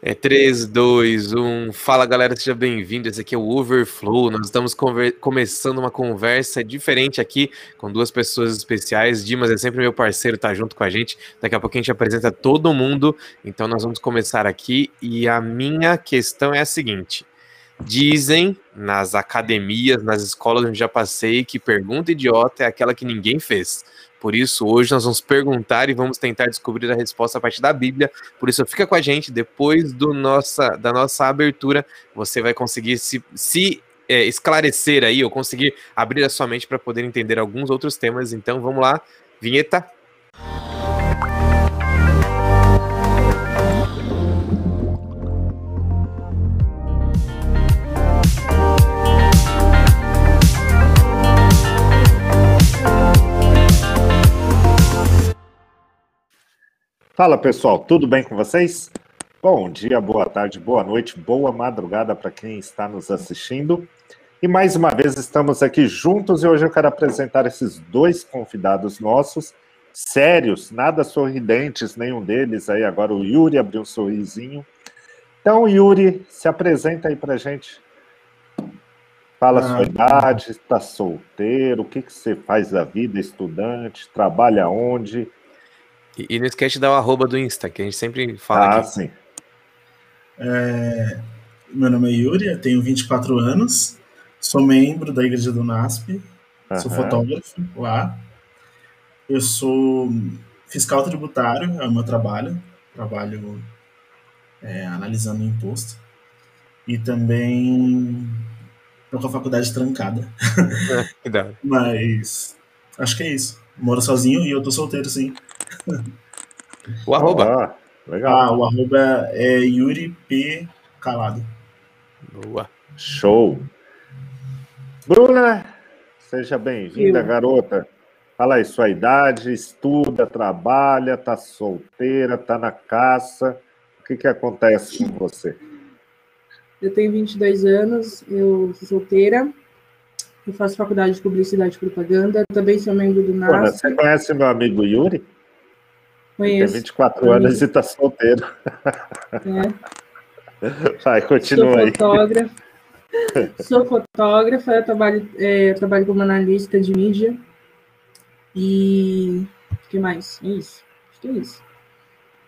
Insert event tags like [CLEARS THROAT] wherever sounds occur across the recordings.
É 3, 2, 1. Fala galera, seja bem-vindo. Esse aqui é o Overflow. Nós estamos começando uma conversa diferente aqui com duas pessoas especiais. Dimas é sempre meu parceiro, tá junto com a gente. Daqui a pouco a gente apresenta todo mundo. Então nós vamos começar aqui. E a minha questão é a seguinte: dizem nas academias, nas escolas onde já passei, que pergunta idiota é aquela que ninguém fez. Por isso, hoje nós vamos perguntar e vamos tentar descobrir a resposta a partir da Bíblia. Por isso, fica com a gente. Depois do nossa, da nossa abertura, você vai conseguir se, se é, esclarecer aí, ou conseguir abrir a sua mente para poder entender alguns outros temas. Então, vamos lá. Vinheta. Fala pessoal, tudo bem com vocês? Bom dia, boa tarde, boa noite, boa madrugada para quem está nos assistindo. E mais uma vez estamos aqui juntos e hoje eu quero apresentar esses dois convidados nossos, sérios, nada sorridentes, nenhum deles. Aí agora o Yuri abriu um sorrisinho. Então, Yuri, se apresenta aí para gente. Fala a sua ah, idade, está solteiro, o que, que você faz da vida, estudante, trabalha onde? E, e não esquece de dar o arroba do Insta, que a gente sempre fala ah, aqui. sim. É, meu nome é Yuri, tenho 24 anos, sou membro da Igreja do NASP, uhum. sou fotógrafo lá. Eu sou fiscal tributário, é o meu trabalho, trabalho é, analisando o imposto. E também tô com a faculdade trancada. [LAUGHS] É, Mas acho que é isso. Moro sozinho e eu tô solteiro, sim. O arroba. Ah, legal. Ah, o arroba é Yuri P. Calado. Boa. Show. Bruna, seja bem-vinda, garota. Fala aí, sua idade, estuda, trabalha, tá solteira, tá na caça. O que que acontece com você? Eu tenho 22 anos, eu sou solteira, eu faço faculdade de publicidade e propaganda, também sou membro do NASP. você conhece meu amigo Yuri? Conheço. Tem 24 conheço. anos e está solteiro. É. Vai, continua Sou aí. Fotógrafa. Sou fotógrafa, eu trabalho, é, eu trabalho como analista de mídia. E o que mais? É isso. Acho que é isso.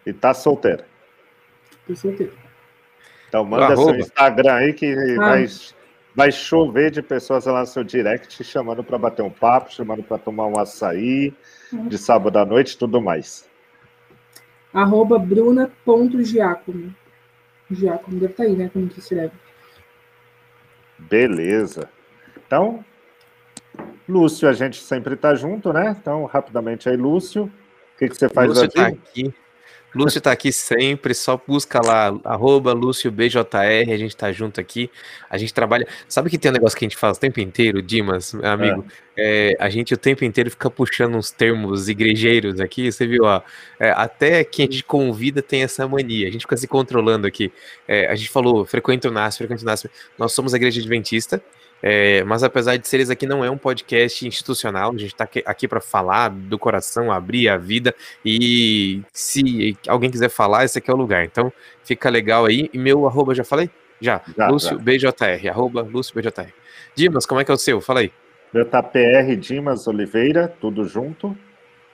E tá solteira. Tô solteira. Então manda seu Instagram aí que ah. vai, vai chover de pessoas lá no seu direct chamando para bater um papo, chamando para tomar um açaí de sábado à noite e tudo mais arroba bruna.giacomo. Giacomo deve estar tá aí, né? Como que escreve. Beleza. Então, Lúcio, a gente sempre está junto, né? Então, rapidamente aí, Lúcio, o que, que você faz Lúcio aqui? Tá aqui Lúcio está aqui sempre, só busca lá, arroba LúcioBJR, a gente tá junto aqui, a gente trabalha. Sabe que tem um negócio que a gente faz o tempo inteiro, Dimas, amigo? É. É, a gente o tempo inteiro fica puxando uns termos igrejeiros aqui, você viu, ó. É, até quem a gente convida tem essa mania, a gente fica se controlando aqui. É, a gente falou, frequenta o NASP, frequenta o NASP. Nós somos a igreja adventista, é, mas apesar de ser esse aqui não é um podcast institucional, a gente está aqui para falar do coração, abrir a vida e se alguém quiser falar, esse aqui é o lugar. Então fica legal aí. E meu arroba já falei? Já. já Lúcio já. BJR, arroba Lúcio BJR. Dimas, como é que é o seu? Fala aí. Meu tá PR Dimas Oliveira, tudo junto.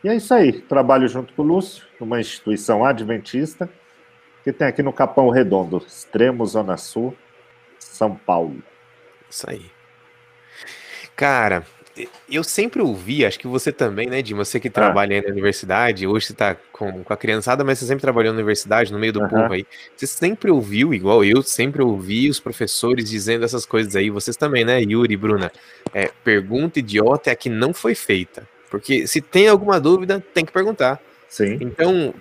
E é isso aí. Trabalho junto com o Lúcio, numa instituição adventista, que tem aqui no Capão Redondo, extremo Zona Sul, São Paulo. Isso aí. Cara, eu sempre ouvi, acho que você também, né, Dima? Você que ah. trabalha aí na universidade, hoje você tá com, com a criançada, mas você sempre trabalhou na universidade, no meio do uhum. povo aí. Você sempre ouviu, igual eu, sempre ouvi os professores dizendo essas coisas aí. Vocês também, né, Yuri Bruna? É, pergunta idiota é a que não foi feita. Porque se tem alguma dúvida, tem que perguntar. Sim. Então,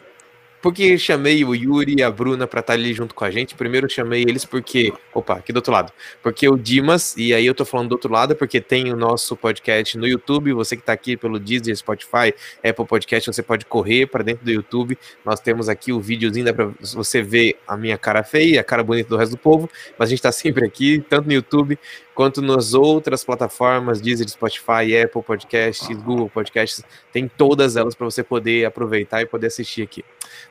por que chamei o Yuri e a Bruna para estar tá ali junto com a gente? Primeiro chamei eles porque. Opa, aqui do outro lado. Porque o Dimas, e aí eu tô falando do outro lado, porque tem o nosso podcast no YouTube. Você que tá aqui pelo Disney, Spotify, Apple Podcast, você pode correr para dentro do YouTube. Nós temos aqui o videozinho, pra você ver a minha cara feia, a cara bonita do resto do povo. Mas a gente tá sempre aqui, tanto no YouTube quanto nas outras plataformas, Deezer, Spotify, Apple Podcasts, Google Podcasts, tem todas elas para você poder aproveitar e poder assistir aqui.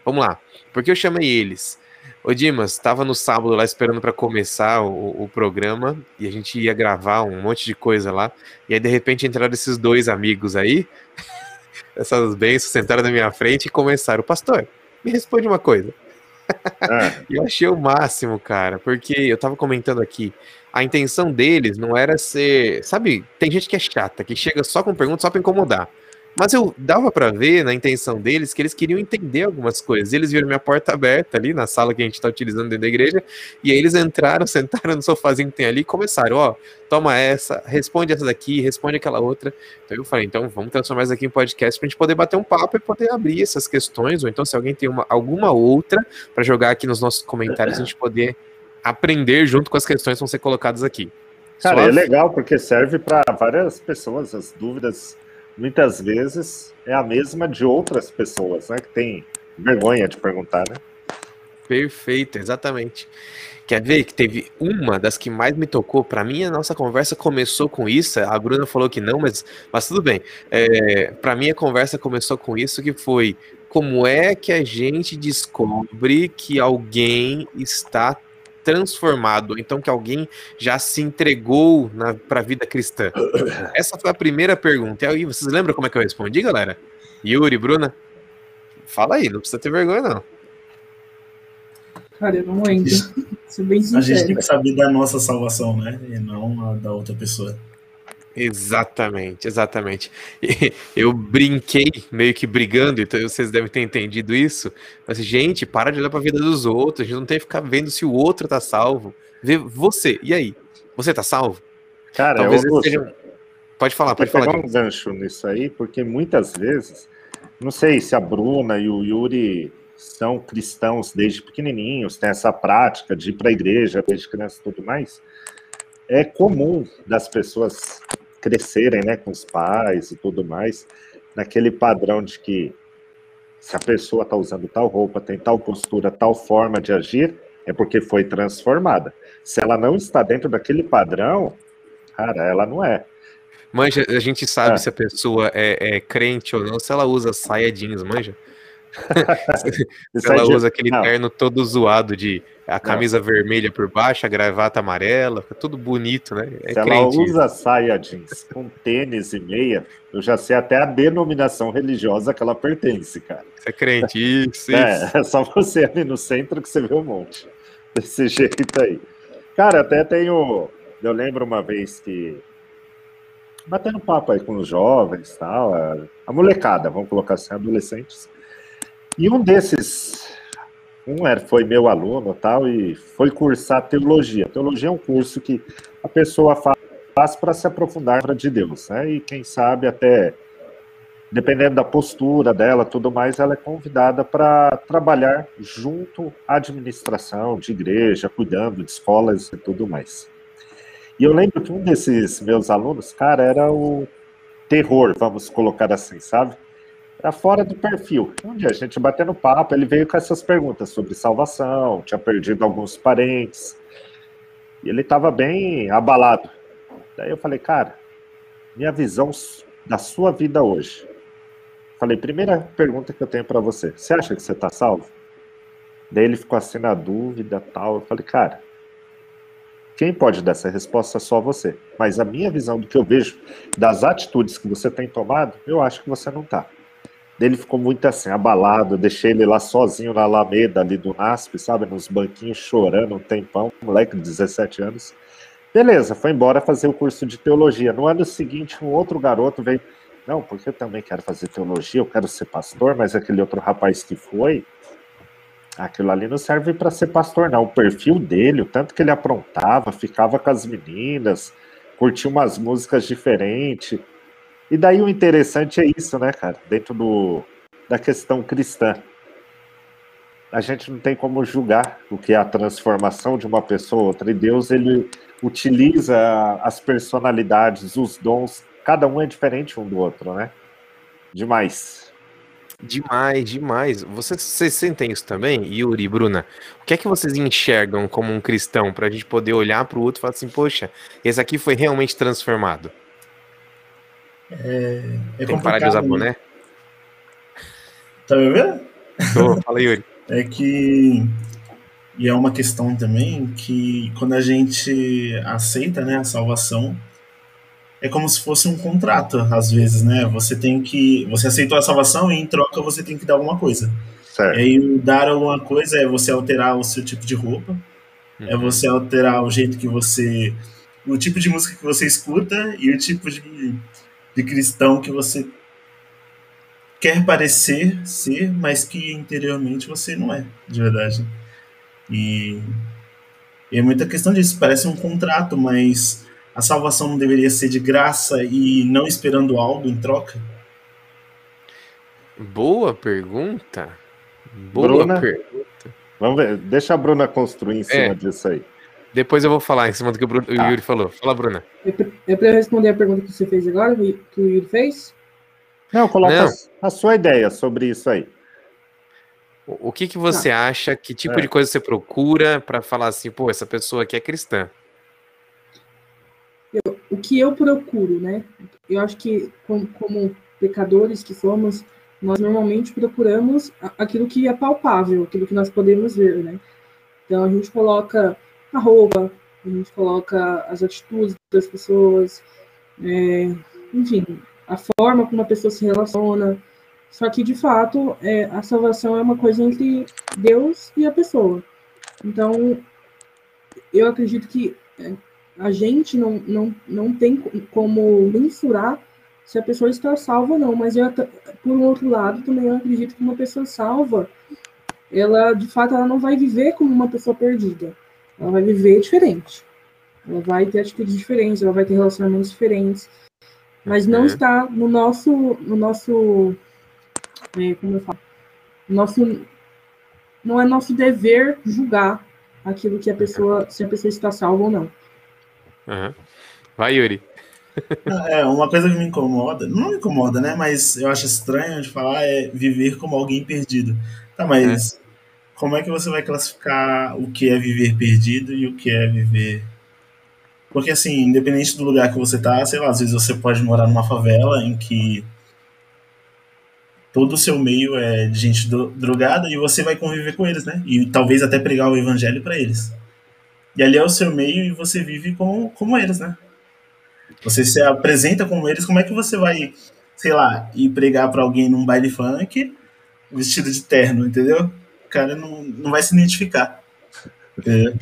Vamos lá. Por que eu chamei eles? Ô Dimas, tava no sábado lá esperando para começar o, o, programa e a gente ia gravar um monte de coisa lá. E aí de repente entraram esses dois amigos aí, [LAUGHS] essas bênçãos sentaram na minha frente e começaram. Pastor, me responde uma coisa. É. [LAUGHS] eu achei o máximo, cara, porque eu tava comentando aqui, a intenção deles não era ser. Sabe, tem gente que é chata, que chega só com perguntas só pra incomodar. Mas eu dava para ver na intenção deles que eles queriam entender algumas coisas. Eles viram minha porta aberta ali na sala que a gente está utilizando dentro da igreja, e aí eles entraram, [LAUGHS] sentaram no sofazinho que tem ali e começaram: ó, toma essa, responde essa daqui, responde aquela outra. Então eu falei: então vamos transformar isso aqui em podcast para a gente poder bater um papo e poder abrir essas questões, ou então se alguém tem uma, alguma outra para jogar aqui nos nossos comentários, a gente poder aprender junto com as questões que vão ser colocadas aqui. Cara, Só... é legal porque serve para várias pessoas as dúvidas muitas vezes é a mesma de outras pessoas, né? Que tem vergonha de perguntar, né? Perfeito, exatamente. Quer ver que teve uma das que mais me tocou? Para mim, a nossa conversa começou com isso. A Bruna falou que não, mas, mas tudo bem. É, Para mim, a conversa começou com isso, que foi como é que a gente descobre que alguém está transformado, então que alguém já se entregou para a vida cristã? Essa foi a primeira pergunta. E aí, vocês lembram como é que eu respondi, galera? Yuri, Bruna? Fala aí, não precisa ter vergonha, não. Cara, eu não lembro. A gente tem que saber da nossa salvação, né? E não a da outra pessoa. Exatamente, exatamente. [LAUGHS] eu brinquei, meio que brigando, então vocês devem ter entendido isso. Mas, gente, para de olhar para a vida dos outros, a gente não tem que ficar vendo se o outro tá salvo. Vê você, e aí? Você tá salvo? Cara, Talvez eu seja... Pode falar, pode falar. um gancho nisso aí, porque muitas vezes, não sei se a Bruna e o Yuri são cristãos desde pequenininhos, têm essa prática de ir para a igreja desde criança e tudo mais. É comum das pessoas crescerem, né, com os pais e tudo mais, naquele padrão de que se a pessoa está usando tal roupa, tem tal postura, tal forma de agir, é porque foi transformada. Se ela não está dentro daquele padrão, cara, ela não é. Manja, a gente sabe é. se a pessoa é, é, crente ou não, se ela usa saia jeans, manja. [LAUGHS] ela usa aquele não. terno todo zoado de a camisa não. vermelha por baixo, a gravata amarela, fica tudo bonito, né? É Se crente. ela usa saia jeans com tênis e meia, eu já sei até a denominação religiosa que ela pertence, cara. Você é crente, isso, é, isso. É só você ali no centro que você vê um monte. Desse [LAUGHS] jeito aí. Cara, até tenho. Eu lembro uma vez que. Batendo papo aí com os jovens tal, a molecada, vamos colocar assim, adolescentes. E um desses um era, foi meu aluno tal, e foi cursar teologia. Teologia é um curso que a pessoa faz para se aprofundar de Deus, né? E quem sabe até, dependendo da postura dela, tudo mais, ela é convidada para trabalhar junto à administração de igreja, cuidando de escolas e tudo mais. E eu lembro que um desses meus alunos, cara, era o terror, vamos colocar assim, sabe? Era fora do perfil. Um dia a gente batendo papo, ele veio com essas perguntas sobre salvação, tinha perdido alguns parentes. E ele estava bem abalado. Daí eu falei, cara, minha visão da sua vida hoje. Falei, primeira pergunta que eu tenho para você. Você acha que você está salvo? Daí ele ficou assim na dúvida tal. Eu falei, cara, quem pode dar essa resposta é só você. Mas a minha visão do que eu vejo das atitudes que você tem tomado, eu acho que você não está. Ele ficou muito assim, abalado. Eu deixei ele lá sozinho na Alameda ali do NASP, sabe? Nos banquinhos chorando um tempão, moleque de 17 anos. Beleza, foi embora fazer o curso de teologia. No ano seguinte, um outro garoto veio. Não, porque eu também quero fazer teologia, eu quero ser pastor, mas aquele outro rapaz que foi, aquilo ali não serve para ser pastor, não. O perfil dele, o tanto que ele aprontava, ficava com as meninas, curtia umas músicas diferentes e daí o interessante é isso, né, cara? Dentro do, da questão cristã. A gente não tem como julgar o que é a transformação de uma pessoa ou outra. E Deus, ele utiliza as personalidades, os dons. Cada um é diferente um do outro, né? Demais. Demais, demais. Vocês, vocês sentem isso também, Yuri Bruna? O que é que vocês enxergam como um cristão para a gente poder olhar para o outro e falar assim, poxa, esse aqui foi realmente transformado? É, é Tem que parar de usar boné? Né? Tá me vendo? Tô, fala Yuri. [LAUGHS] É que E é uma questão também que quando a gente aceita né, a salvação, é como se fosse um contrato, às vezes, né? Você tem que. Você aceitou a salvação e em troca você tem que dar alguma coisa. Certo. E aí dar alguma coisa é você alterar o seu tipo de roupa, é uhum. é você alterar o jeito que você. o tipo de música que você escuta e o tipo de, de cristão que você quer parecer ser, mas que interiormente você não é, de verdade. E, e é muita questão disso, parece um contrato, mas a salvação não deveria ser de graça e não esperando algo em troca? Boa pergunta. Boa Bruna, pergunta. Vamos ver, deixa a Bruna construir em cima é. disso aí. Depois eu vou falar em cima do que o, Bruno, tá. o Yuri falou. Fala, Bruna. É para responder a pergunta que você fez agora, que o Yuri fez? Não, coloca Não. A, a sua ideia sobre isso aí. O, o que, que você tá. acha? Que tipo é. de coisa você procura para falar assim, pô, essa pessoa aqui é cristã? Eu, o que eu procuro, né? Eu acho que, como, como pecadores que somos, nós normalmente procuramos aquilo que é palpável, aquilo que nós podemos ver, né? Então a gente coloca a roupa, a gente coloca as atitudes das pessoas, é, enfim, a forma como a pessoa se relaciona. Só que, de fato, é, a salvação é uma coisa entre Deus e a pessoa. Então, eu acredito que é, a gente não, não, não tem como mensurar se a pessoa está salva ou não, mas eu, por um outro lado, também eu acredito que uma pessoa salva, ela, de fato, ela não vai viver como uma pessoa perdida. Ela vai viver diferente. Ela vai ter atitudes diferentes, ela vai ter relacionamentos diferentes, mas não é. está no nosso, no nosso, é, como eu falo, nosso, não é nosso dever julgar aquilo que a pessoa, se a pessoa está salva ou não. Uhum. Vai, Yuri. [LAUGHS] É, uma coisa que me incomoda, não me incomoda, né? Mas eu acho estranho de falar é viver como alguém perdido. Tá, mas é. Como é que você vai classificar o que é viver perdido e o que é viver. Porque, assim, independente do lugar que você tá, sei lá, às vezes você pode morar numa favela em que todo o seu meio é de gente drogada e você vai conviver com eles, né? E talvez até pregar o evangelho para eles. E ali é o seu meio e você vive como, como eles, né? Você se apresenta como eles, como é que você vai, sei lá, ir pregar para alguém num baile funk vestido de terno, entendeu? O cara não, não vai se identificar. Entendeu?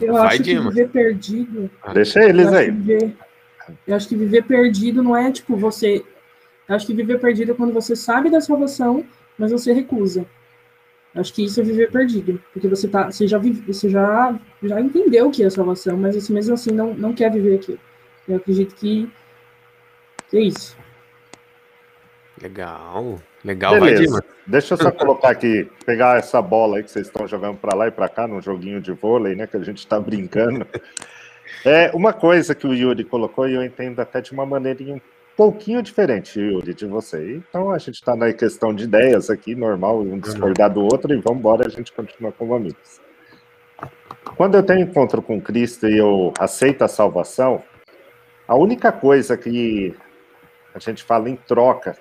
Eu vai, acho que viver perdido. Deixa eles aí. Viver, eu acho que viver perdido não é tipo você. Eu acho que viver perdido é quando você sabe da salvação, mas você recusa. Acho que isso é viver perdido, porque você tá, você já vive, você já já entendeu o que é salvação, mas você mesmo assim não, não quer viver aquilo. Eu acredito que, que é isso. Legal, legal, Beleza. vai Deixa eu só colocar aqui, pegar essa bola aí que vocês estão jogando para lá e para cá num joguinho de vôlei, né, que a gente está brincando. [LAUGHS] É uma coisa que o Yuri colocou e eu entendo até de uma maneirinha pouquinho diferente, Yuri, de você. Então a gente está na questão de ideias aqui, normal, um discordar do outro, e vamos embora, a gente continua como amigos. Quando eu tenho encontro com Cristo e eu aceito a salvação, a única coisa que a gente fala em troca,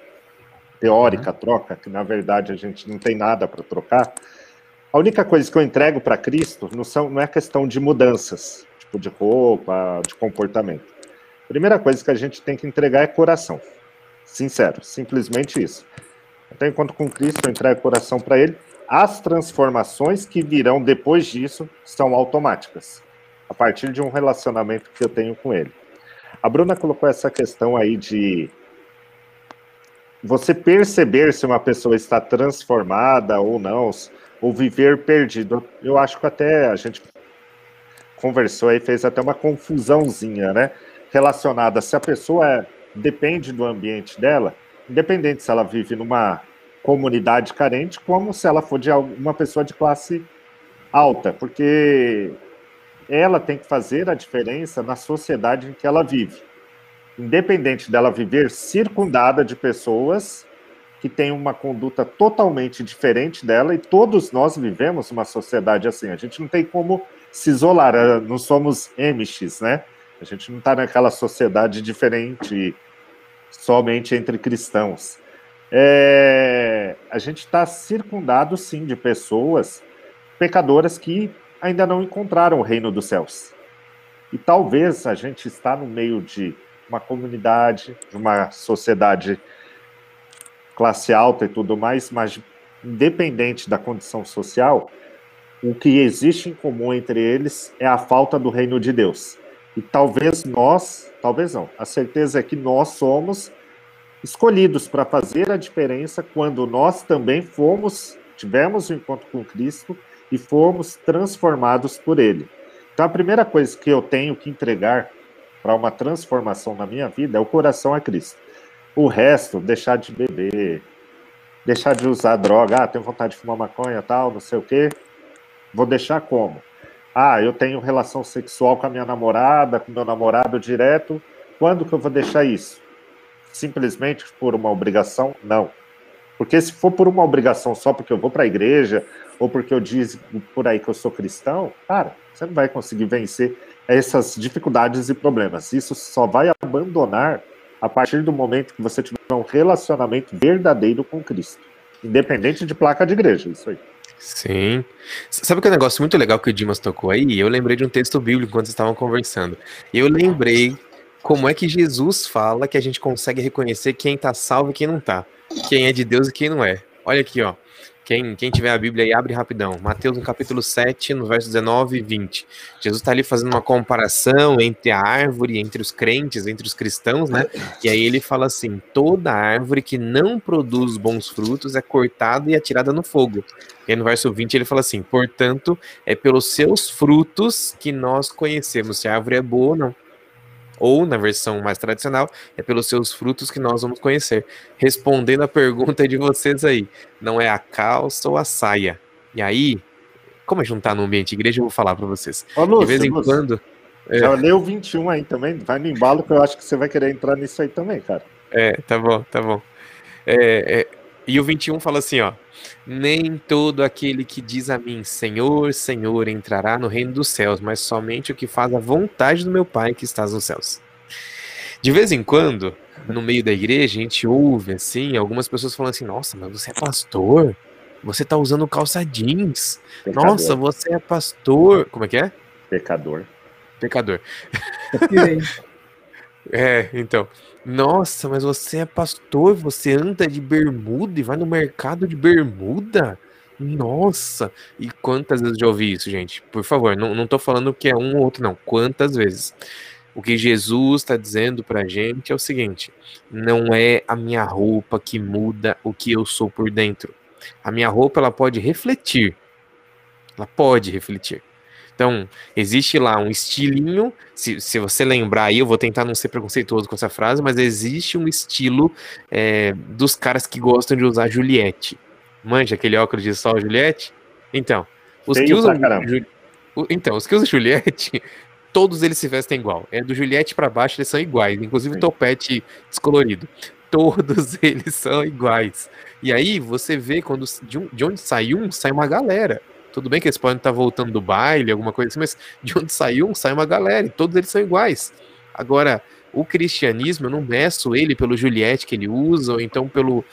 teórica troca, que na verdade a gente não tem nada para trocar, a única coisa que eu entrego para Cristo não, são, não é questão de mudanças, tipo de roupa, de comportamento Primeira coisa que a gente tem que entregar é coração. Sincero, simplesmente isso. Então, enquanto com Cristo, eu entrego coração para Ele. As transformações que virão depois disso são automáticas, a partir de um relacionamento que eu tenho com Ele. A Bruna colocou essa questão aí de você perceber se uma pessoa está transformada ou não, ou viver perdido. Eu acho que até a gente conversou aí, fez até uma confusãozinha, né? relacionada se a pessoa é, depende do ambiente dela, independente se ela vive numa comunidade carente, como se ela for de uma pessoa de classe alta, porque ela tem que fazer a diferença na sociedade em que ela vive. Independente dela viver circundada de pessoas que têm uma conduta totalmente diferente dela, e todos nós vivemos uma sociedade assim. A gente não tem como se isolar, eh, não somos emiches, né? A gente não está naquela sociedade diferente somente entre cristãos. É, a gente está circundado, sim, de pessoas pecadoras que ainda não encontraram o reino dos céus. E talvez a gente está no meio de uma comunidade, de uma sociedade classe alta e tudo mais, mas independente da condição social, o que existe em comum entre eles é a falta do reino de Deus. E talvez nós, talvez não, a certeza é que nós somos escolhidos para fazer a diferença quando nós também fomos, tivemos um encontro com Cristo e fomos transformados por Ele. Então, a primeira coisa que eu tenho que entregar para uma transformação na minha vida é o coração a Cristo. O resto, deixar de beber, deixar de usar droga, ah, tenho vontade de fumar maconha, tal, não sei o quê. Vou deixar como? Ah, eu tenho relação sexual com a minha namorada, com meu namorado direto. Quando que eu vou deixar isso? Simplesmente por uma obrigação? Não. Porque se for por uma obrigação só porque eu vou para a igreja ou porque eu digo por aí que eu sou cristão, cara, você não vai conseguir vencer essas dificuldades e problemas. Isso só vai abandonar a partir do momento que você tiver um relacionamento verdadeiro com Cristo, independente de placa de igreja, isso aí. Sim. Sabe que é um negócio muito legal que o Dimas tocou aí? Eu lembrei de um texto bíblico quando vocês estavam conversando. Eu lembrei como é que Jesus fala que a gente consegue reconhecer quem está salvo e quem não está, quem é de Deus e quem não é. Olha aqui, ó. Quem, quem tiver a Bíblia aí, abre rapidão. Mateus no capítulo 7, no verso 19 e 20. Jesus está ali fazendo uma comparação entre a árvore, entre os crentes, entre os cristãos, né? E aí ele fala assim: toda árvore que não produz bons frutos é cortada e atirada no fogo. E aí no verso 20 ele fala assim: portanto, é pelos seus frutos que nós conhecemos se a árvore é boa ou não ou na versão mais tradicional, é pelos seus frutos que nós vamos conhecer. Respondendo a pergunta de vocês aí, não é a calça ou a saia. E aí, como não tá no ambiente de igreja, eu vou falar para vocês. Ô, Lúcio, de vez em Lúcio, quando. É... Já leu 21 aí também, vai no embalo que eu acho que você vai querer entrar nisso aí também, cara. É, tá bom, tá bom. É, é, e o 21 fala assim, ó. Nem todo aquele que diz a mim, Senhor, Senhor, entrará no reino dos céus, mas somente o que faz a vontade do meu Pai que estás nos céus. De vez em quando, no meio da igreja, a gente ouve assim, algumas pessoas falando assim: Nossa, mas você é pastor? Você tá usando calça jeans. Pecador. Nossa, você é pastor. Como é que é? Pecador. Pecador. [LAUGHS] é, então. Nossa, mas você é pastor, você anda de bermuda e vai no mercado de bermuda? Nossa! E quantas vezes já ouvi isso, gente? Por favor, não, não tô falando que é um ou outro, não. Quantas vezes? O que Jesus está dizendo pra gente é o seguinte: não é a minha roupa que muda o que eu sou por dentro. A minha roupa ela pode refletir. Ela pode refletir. Então, existe lá um estilinho, se, se você lembrar aí, eu vou tentar não ser preconceituoso com essa frase, mas existe um estilo é, dos caras que gostam de usar Juliette. Manja aquele óculos de sol Juliette? Então, os Tem que usam. Ju, então, os que usam Juliette, [LAUGHS] todos eles se vestem igual. É do Juliette para baixo, eles são iguais, inclusive o topete descolorido. Todos [LAUGHS] eles são iguais. E aí você vê quando de, um, de onde sai um, sai uma galera. Tudo bem que eles podem estar voltando do baile, alguma coisa assim, mas de onde saiu um, sai uma galera, e todos eles são iguais. Agora, o cristianismo, eu não meço ele pelo Juliette que ele usa, ou então pelo,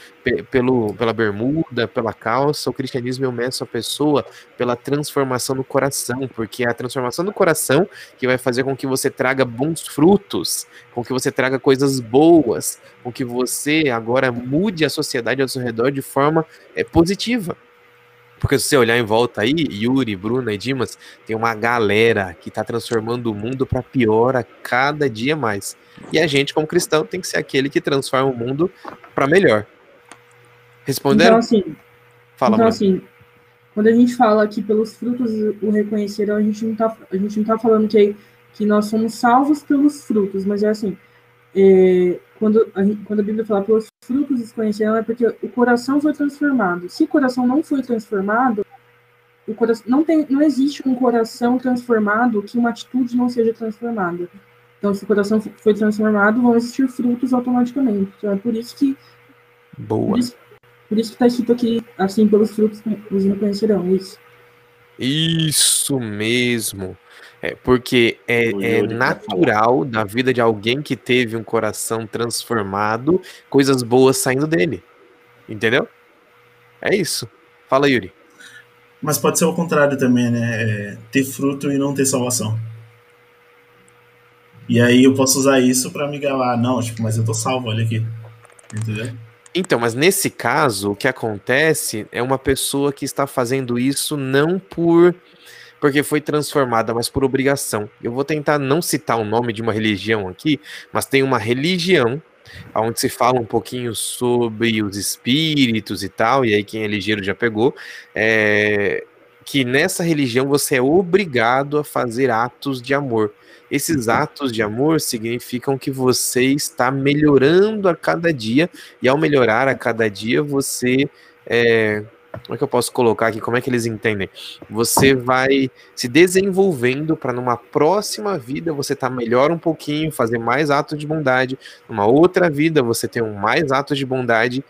pelo, pela bermuda, pela calça. O cristianismo eu meço a pessoa pela transformação do coração, porque é a transformação do coração que vai fazer com que você traga bons frutos, com que você traga coisas boas, com que você agora mude a sociedade ao seu redor de forma é, positiva. Porque se você olhar em volta aí, Yuri, Bruna e Dimas, tem uma galera que está transformando o mundo para pior a cada dia mais. E a gente, como cristão, tem que ser aquele que transforma o mundo para melhor. Responderam? Então, assim, Fala, então, assim, quando a gente fala que pelos frutos o reconheceram, a gente não está a gente não tá falando que, que nós somos salvos pelos frutos, mas é assim, é, quando, a, quando a Bíblia fala pelos frutos os conhecerão, é porque o coração foi transformado. Se o coração não foi transformado, o coração, não, tem, não existe um coração transformado que uma atitude não seja transformada. Então, se o coração foi transformado, vão existir frutos automaticamente. Então, é por isso que. Boa. Por isso, por isso que está escrito aqui, assim, pelos frutos os reconhecerão. É isso. Isso mesmo. É, porque é, é natural da vida de alguém que teve um coração transformado, coisas boas saindo dele. Entendeu? É isso. Fala, Yuri. Mas pode ser o contrário também, né? É ter fruto e não ter salvação. E aí eu posso usar isso para me galar. Não, tipo, mas eu tô salvo, olha aqui. Entendeu? Então, mas nesse caso, o que acontece é uma pessoa que está fazendo isso não por porque foi transformada, mas por obrigação. Eu vou tentar não citar o nome de uma religião aqui, mas tem uma religião onde se fala um pouquinho sobre os espíritos e tal, e aí quem é ligeiro já pegou, é, que nessa religião você é obrigado a fazer atos de amor. Esses atos de amor significam que você está melhorando a cada dia, e ao melhorar a cada dia, você é, como é que eu posso colocar aqui? Como é que eles entendem? Você vai se desenvolvendo para numa próxima vida você tá melhor um pouquinho, fazer mais atos de bondade. Numa outra vida você ter um mais atos de bondade.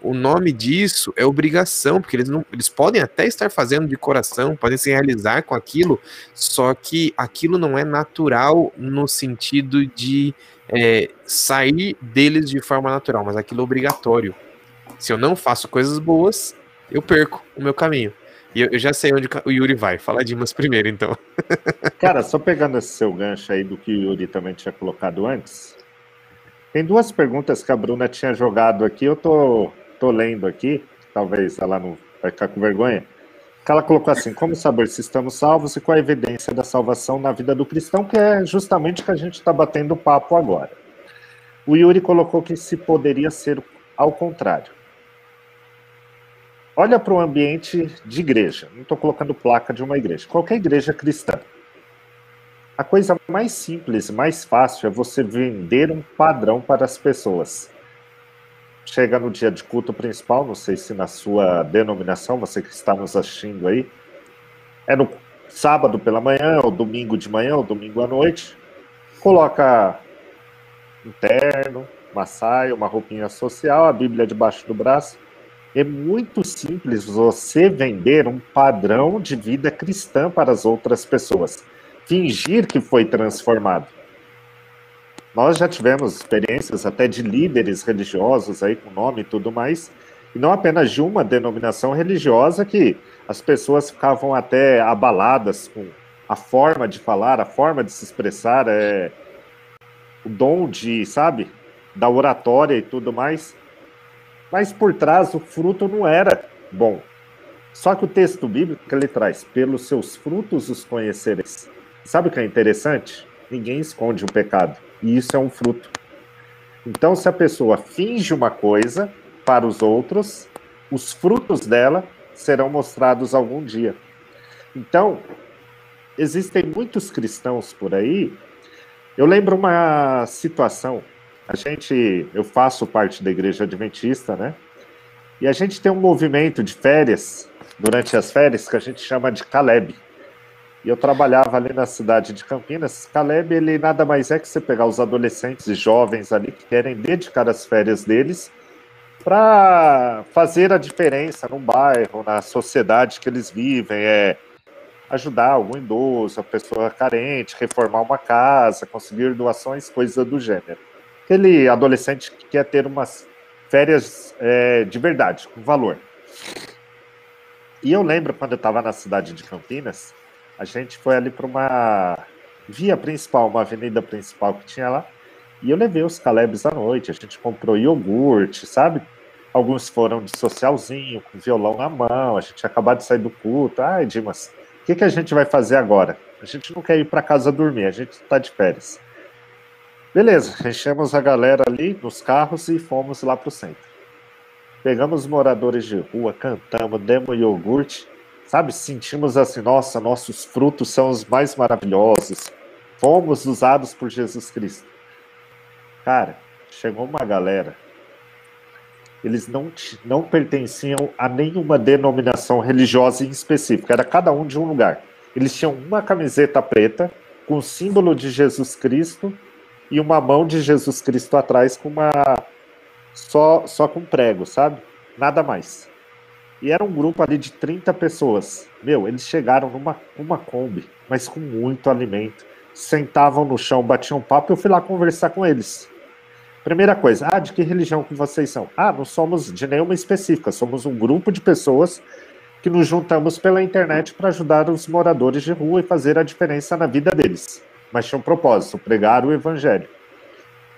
O nome disso é obrigação, porque eles, não, eles podem até estar fazendo de coração, podem se realizar com aquilo, só que aquilo não é natural no sentido de é, sair deles de forma natural, mas aquilo é obrigatório. Se eu não faço coisas boas, eu perco o meu caminho. E eu, eu já sei onde o Yuri vai. Fala Dimas primeiro, então. [LAUGHS] Cara, só pegando esse seu gancho aí do que o Yuri também tinha colocado antes. Tem duas perguntas que a Bruna tinha jogado aqui. Eu tô, tô lendo aqui. Talvez ela não vai ficar com vergonha. Que ela colocou assim: como saber se estamos salvos e qual a evidência da salvação na vida do cristão, que é justamente o que a gente está batendo papo agora. O Yuri colocou que se poderia ser ao contrário Olha para o ambiente de igreja. Não estou colocando placa de uma igreja. Qualquer igreja cristã. A coisa mais simples, mais fácil é você vender um padrão para as pessoas. Chega no dia de culto principal, não sei se na sua denominação, você que está nos assistindo aí, é no sábado pela manhã, ou domingo de manhã, ou domingo à noite, coloca um terno, uma saia, uma roupinha social, a Bíblia debaixo do braço, é muito simples você vender um padrão de vida cristã para as outras pessoas. Fingir que foi transformado. Nós já tivemos experiências até de líderes religiosos aí com nome e tudo mais, e não apenas de uma denominação religiosa que as pessoas ficavam até abaladas com a forma de falar, a forma de se expressar, é, o dom de, sabe, da oratória e tudo mais mas por trás o fruto não era bom. Só que o texto bíblico que ele traz, pelos seus frutos os conhecereis. Sabe o que é interessante? Ninguém esconde o pecado, e isso é um fruto. Então, se a pessoa finge uma coisa para os outros, os frutos dela serão mostrados algum dia. Então, existem muitos cristãos por aí. Eu lembro uma situação a gente, eu faço parte da igreja adventista, né? E a gente tem um movimento de férias, durante as férias, que a gente chama de Caleb. E eu trabalhava ali na cidade de Campinas. Caleb, ele nada mais é que você pegar os adolescentes e jovens ali que querem dedicar as férias deles para fazer a diferença no bairro, na sociedade que eles vivem, é ajudar algum idoso, a pessoa carente, reformar uma casa, conseguir doações, coisas do gênero aquele adolescente que quer ter umas férias é, de verdade, com valor. E eu lembro quando eu estava na cidade de Campinas, a gente foi ali para uma via principal, uma avenida principal que tinha lá, e eu levei os Calebs à noite. A gente comprou iogurte, sabe? Alguns foram de socialzinho, com violão na mão. A gente acabou de sair do culto. Ai, Dimas, o que, que a gente vai fazer agora? A gente não quer ir para casa dormir, a gente está de férias. Beleza, enchemos a galera ali nos carros e fomos lá para o centro. Pegamos os moradores de rua, cantamos, demos iogurte, sabe? Sentimos assim, nossa, nossos frutos são os mais maravilhosos. Fomos usados por Jesus Cristo. Cara, chegou uma galera. Eles não, não pertenciam a nenhuma denominação religiosa em específico, era cada um de um lugar. Eles tinham uma camiseta preta com o símbolo de Jesus Cristo e uma mão de Jesus Cristo atrás com uma só só com prego, sabe? Nada mais. E era um grupo ali de 30 pessoas. Meu, eles chegaram numa uma Kombi, mas com muito alimento. Sentavam no chão, batiam papo e eu fui lá conversar com eles. Primeira coisa, ah, de que religião que vocês são? Ah, não somos de nenhuma específica, somos um grupo de pessoas que nos juntamos pela internet para ajudar os moradores de rua e fazer a diferença na vida deles. Mas tinha um propósito, pregar o evangelho.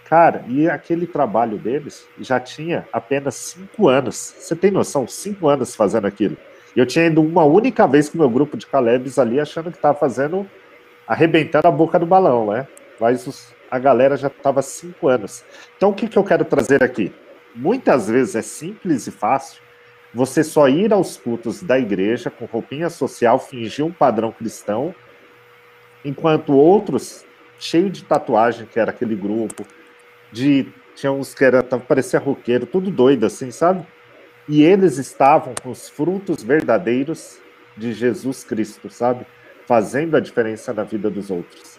Cara, e aquele trabalho deles já tinha apenas cinco anos. Você tem noção? Cinco anos fazendo aquilo. E eu tinha ido uma única vez com meu grupo de Calebs ali, achando que estava fazendo, arrebentando a boca do balão, né? Mas os, a galera já estava cinco anos. Então, o que, que eu quero trazer aqui? Muitas vezes é simples e fácil você só ir aos cultos da igreja com roupinha social, fingir um padrão cristão, enquanto outros, cheio de tatuagem, que era aquele grupo, de tinha uns que era parecia roqueiro, tudo doido assim, sabe? E eles estavam com os frutos verdadeiros de Jesus Cristo, sabe? Fazendo a diferença na vida dos outros.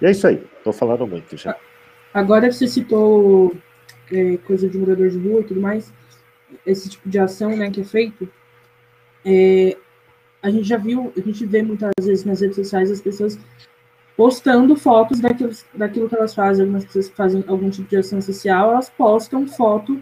E é isso aí, tô falando muito já. Agora você citou é, coisa de morador de rua e tudo mais esse tipo de ação né, que é feito, é, a gente já viu, a gente vê muitas vezes nas redes sociais as pessoas postando fotos daquilo, daquilo que elas fazem, algumas pessoas fazem algum tipo de ação social, elas postam foto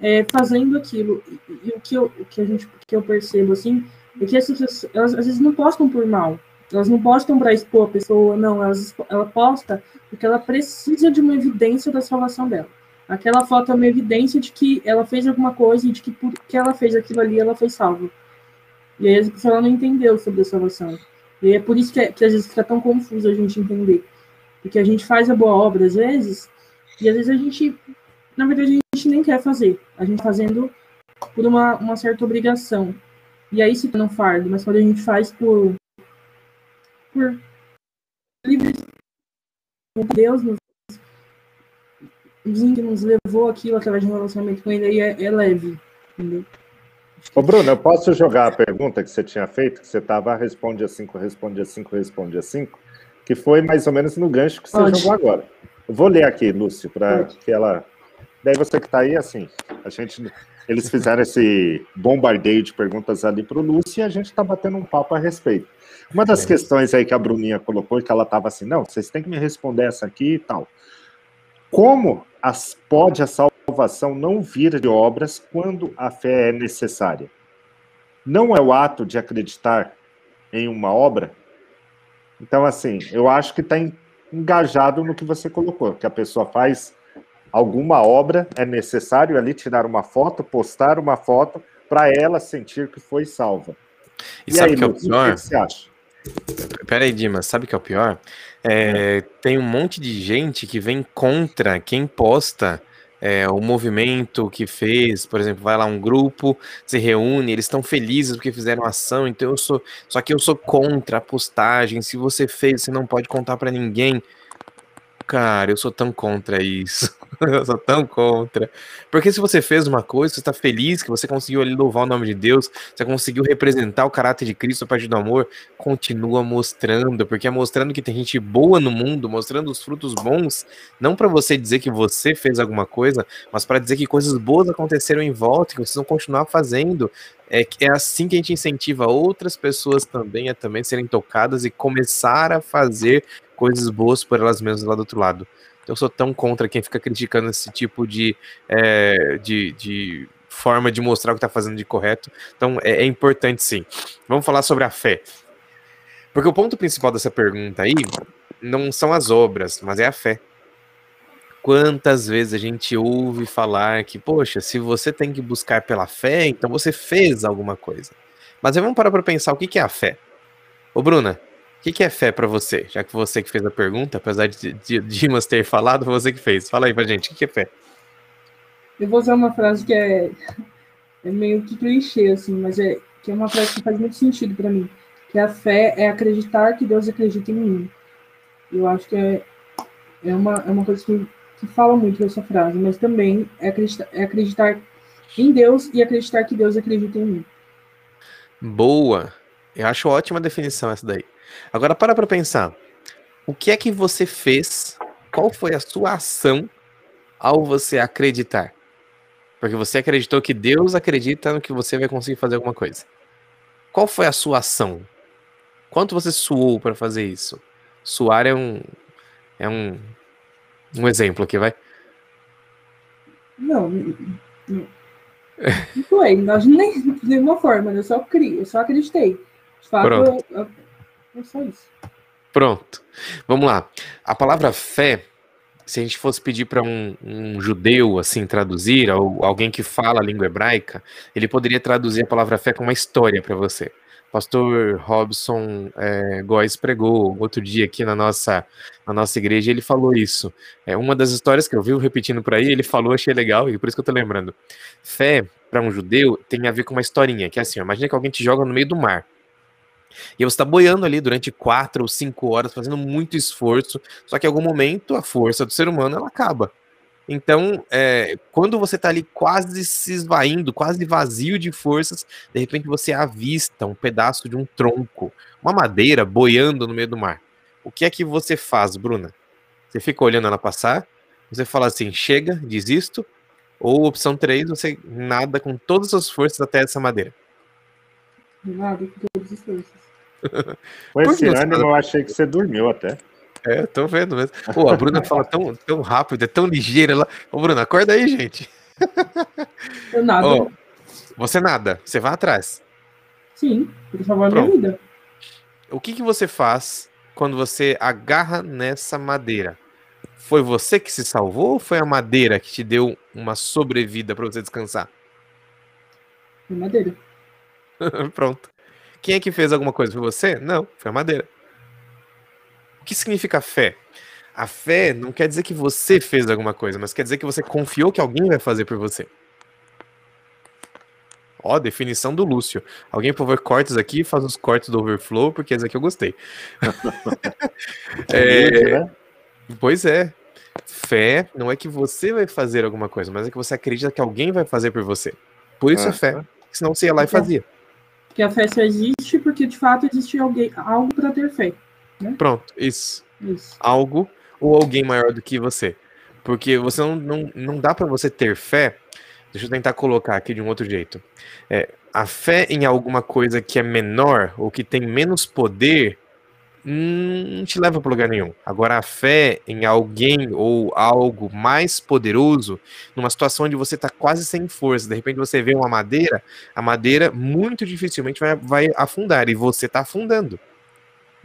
é, fazendo aquilo. E, e, o, que eu, o que a gente que eu percebo assim é que essas pessoas, elas às vezes não postam por mal. Elas não postam para expor a pessoa, não, elas, ela posta porque ela precisa de uma evidência da salvação dela. Aquela foto é uma evidência de que ela fez alguma coisa e de que porque ela fez aquilo ali, ela foi salva. E aí a pessoa não entendeu sobre a salvação. E é por isso que, é, que às vezes fica tão confuso a gente entender. Porque a gente faz a boa obra às vezes, e às vezes a gente, na verdade, a gente nem quer fazer. A gente fazendo por uma, uma certa obrigação. E aí se torna um fardo, mas quando a gente faz por, por livre Deus nos que nos levou aquilo através de um relacionamento com ele aí é, é leve, entendeu? Ô, Bruno, eu posso jogar a pergunta que você tinha feito, que você estava responde a cinco, responde a cinco, responde a cinco, que foi mais ou menos no gancho que você Pode. jogou agora. Eu vou ler aqui, Lúcio, para que ela. Daí você que está aí, assim, a gente. Eles fizeram esse bombardeio de perguntas ali para o Lúcio e a gente está batendo um papo a respeito. Uma das é. questões aí que a Bruninha colocou que ela estava assim, não, vocês têm que me responder essa aqui e tal. Como as, pode a salvação não vir de obras quando a fé é necessária? Não é o ato de acreditar em uma obra? Então, assim, eu acho que está engajado no que você colocou, que a pessoa faz alguma obra, é necessário ali tirar uma foto, postar uma foto, para ela sentir que foi salva. E, e sabe aí, que é o pior? O que você acha? Peraí, Dimas, sabe o que é o pior? É, é, tem um monte de gente que vem contra quem posta é, o movimento que fez, por exemplo, vai lá um grupo, se reúne, eles estão felizes porque fizeram ação, então eu sou, só que eu sou contra a postagem, se você fez, você não pode contar para ninguém. Cara, eu sou tão contra isso. [LAUGHS] eu sou tão contra. Porque se você fez uma coisa, você está feliz que você conseguiu ali louvar o nome de Deus, você conseguiu representar o caráter de Cristo a partir do amor, continua mostrando, porque é mostrando que tem gente boa no mundo, mostrando os frutos bons, não para você dizer que você fez alguma coisa, mas para dizer que coisas boas aconteceram em volta, que vocês vão continuar fazendo. É, é assim que a gente incentiva outras pessoas também a também serem tocadas e começar a fazer coisas boas por elas mesmas lá do outro lado. Eu sou tão contra quem fica criticando esse tipo de, é, de, de forma de mostrar o que está fazendo de correto. Então, é, é, importante sim. Vamos falar sobre a fé. Porque o ponto principal dessa pergunta aí não são as obras, mas é a fé. Quantas vezes a gente ouve falar que, poxa, se você tem que buscar pela fé, então você fez alguma coisa. Mas vamos parar para pensar o que é a fé. Ô, Bruna, o que, que, é fé para você? Já que você que fez a pergunta, apesar de, de Dimas ter falado, você que fez. Fala aí pra gente, o que, que é fé? Eu vou usar uma frase que é, é meio que clichê, assim, mas é que é uma frase que faz muito sentido para mim. Que a fé é acreditar que Deus acredita em mim. Eu acho que é, é, uma, é uma coisa que, que fala muito dessa frase, mas também é acreditar, é acreditar em Deus e acreditar que Deus acredita em mim. Boa! Eu acho ótima definição essa daí. Agora para para pensar. O que é que você fez? Qual foi a sua ação ao você acreditar? Porque você acreditou que Deus acredita no que você vai conseguir fazer alguma coisa. Qual foi a sua ação? Quanto você suou para fazer isso? Suar é um é um um exemplo aqui, vai. Não, não. Não foi, nós nem de nenhuma forma, né? eu só criei, eu só acreditei. De fato, eu, é só isso. Pronto. Vamos lá. A palavra fé, se a gente fosse pedir para um, um judeu assim traduzir, ou alguém que fala a língua hebraica, ele poderia traduzir a palavra fé como uma história para você. Pastor Robson é, Góes pregou outro dia aqui na nossa, na nossa igreja, ele falou isso. É uma das histórias que eu vi repetindo por aí, ele falou, achei legal, e por isso que eu tô lembrando. Fé, para um judeu, tem a ver com uma historinha, que é assim, imagina que alguém te joga no meio do mar. E você está boiando ali durante quatro ou cinco horas, fazendo muito esforço, só que em algum momento a força do ser humano ela acaba. Então, é, quando você está ali quase se esvaindo, quase vazio de forças, de repente você avista um pedaço de um tronco, uma madeira boiando no meio do mar. O que é que você faz, Bruna? Você fica olhando ela passar, você fala assim, chega, desisto, ou opção 3, você nada com todas as forças até essa madeira. Nada com todas as forças. [LAUGHS] Com esse ânimo, eu achei que você dormiu até. É, tô vendo mesmo. Pô, a Bruna fala tão, tão rápido, é tão ligeira. Ela... Ô, Bruna, acorda aí, gente. Eu nada. Ó, você nada, você vai atrás. Sim, por salvar a minha Pronto. vida. O que, que você faz quando você agarra nessa madeira? Foi você que se salvou ou foi a madeira que te deu uma sobrevida para você descansar? Foi madeira. [LAUGHS] Pronto. Quem é que fez alguma coisa? Foi você? Não, foi a madeira. O que significa fé? A fé não quer dizer que você fez alguma coisa, mas quer dizer que você confiou que alguém vai fazer por você. Ó, definição do Lúcio. Alguém, por favor, cortes aqui, faz os cortes do overflow, porque esse aqui eu gostei. [LAUGHS] É, né? Pois é. Fé não é que você vai fazer alguma coisa, mas é que você acredita que alguém vai fazer por você. Por isso é, É. fé. Senão você ia lá e fazia. Porque a fé só existe porque de fato existe alguém, algo para ter fé. Pronto, isso. Isso. Algo ou alguém maior do que você. Porque você não, não, não dá pra você ter fé. Deixa eu tentar colocar aqui de um outro jeito. É, a fé em alguma coisa que é menor ou que tem menos poder não te leva para lugar nenhum. Agora, a fé em alguém ou algo mais poderoso, numa situação onde você está quase sem força, de repente você vê uma madeira, a madeira muito dificilmente vai, vai afundar e você está afundando.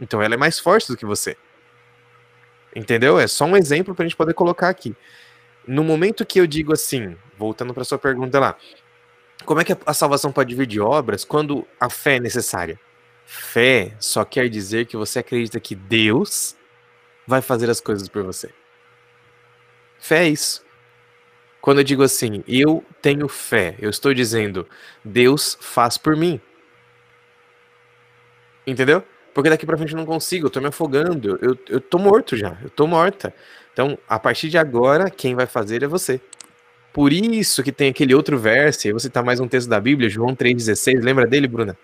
Então, ela é mais forte do que você. Entendeu? É só um exemplo para a gente poder colocar aqui. No momento que eu digo assim, voltando para sua pergunta lá, como é que a salvação pode vir de obras quando a fé é necessária? Fé só quer dizer que você acredita que Deus vai fazer as coisas por você. Fé é isso. Quando eu digo assim, eu tenho fé, eu estou dizendo, Deus faz por mim. Entendeu? Porque daqui pra frente eu não consigo, eu tô me afogando, eu, eu tô morto já, eu tô morta. Então, a partir de agora, quem vai fazer é você. Por isso que tem aquele outro verso, e você tá mais um texto da Bíblia, João 3,16, lembra dele, Bruna?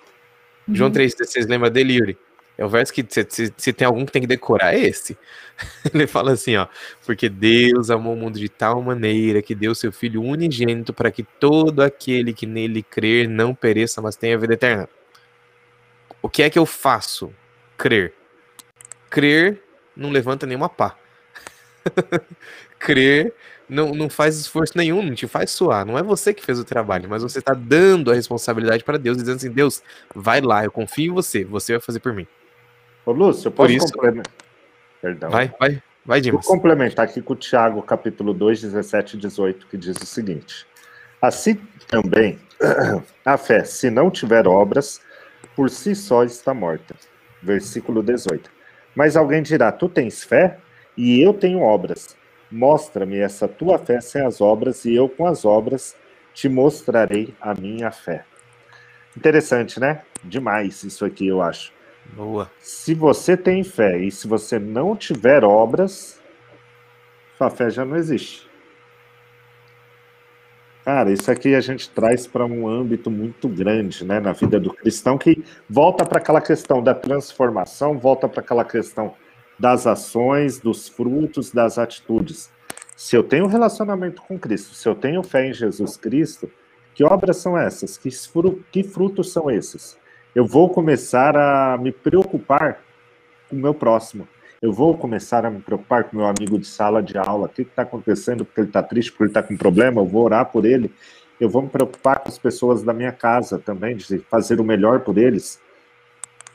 João 3,16, lembra dele, Yuri? É o verso que se, se- se tem algum que tem que decorar, é esse. [LAUGHS] Ele fala assim, ó, porque Deus amou o mundo de tal maneira que deu seu Filho unigênito para que todo aquele que nele crer não pereça, mas tenha vida eterna. O que é que eu faço? Crer. Crer não levanta nenhuma pá. [LAUGHS] Crer não, não faz esforço nenhum, não te faz suar. Não é você que fez o trabalho, mas você está dando a responsabilidade para Deus, dizendo assim: Deus, vai lá, eu confio em você, você vai fazer por mim. Ô, Lúcio, eu posso isso- complementar? Perdão. Vai, vai, vai, Vou Dimas. complementar aqui com o Tiago, capítulo 2, 17 e 18, que diz o seguinte: Assim também [CLEARS THROAT] a fé, se não tiver obras, por si só está morta. Versículo 18. Mas alguém dirá: Tu tens fé e eu tenho obras. Mostra-me essa tua fé sem as obras, e eu com as obras te mostrarei a minha fé. Interessante, né? Demais isso aqui, eu acho. Boa. Se você tem fé e se você não tiver obras, sua fé já não existe. Cara, isso aqui a gente traz para um âmbito muito grande, né, na vida do cristão, que volta para aquela questão da transformação, volta para aquela questão das ações, dos frutos, das atitudes. Se eu tenho relacionamento com Cristo, se eu tenho fé em Jesus Cristo, que obras são essas? Que, fru- que frutos são esses? Eu vou começar a me preocupar com o meu próximo. Eu vou começar a me preocupar com meu amigo de sala de aula. O que está acontecendo? Porque ele está triste, porque ele está com problema. Eu vou orar por ele. eu vou me preocupar com as pessoas da minha casa também, de fazer o melhor por eles.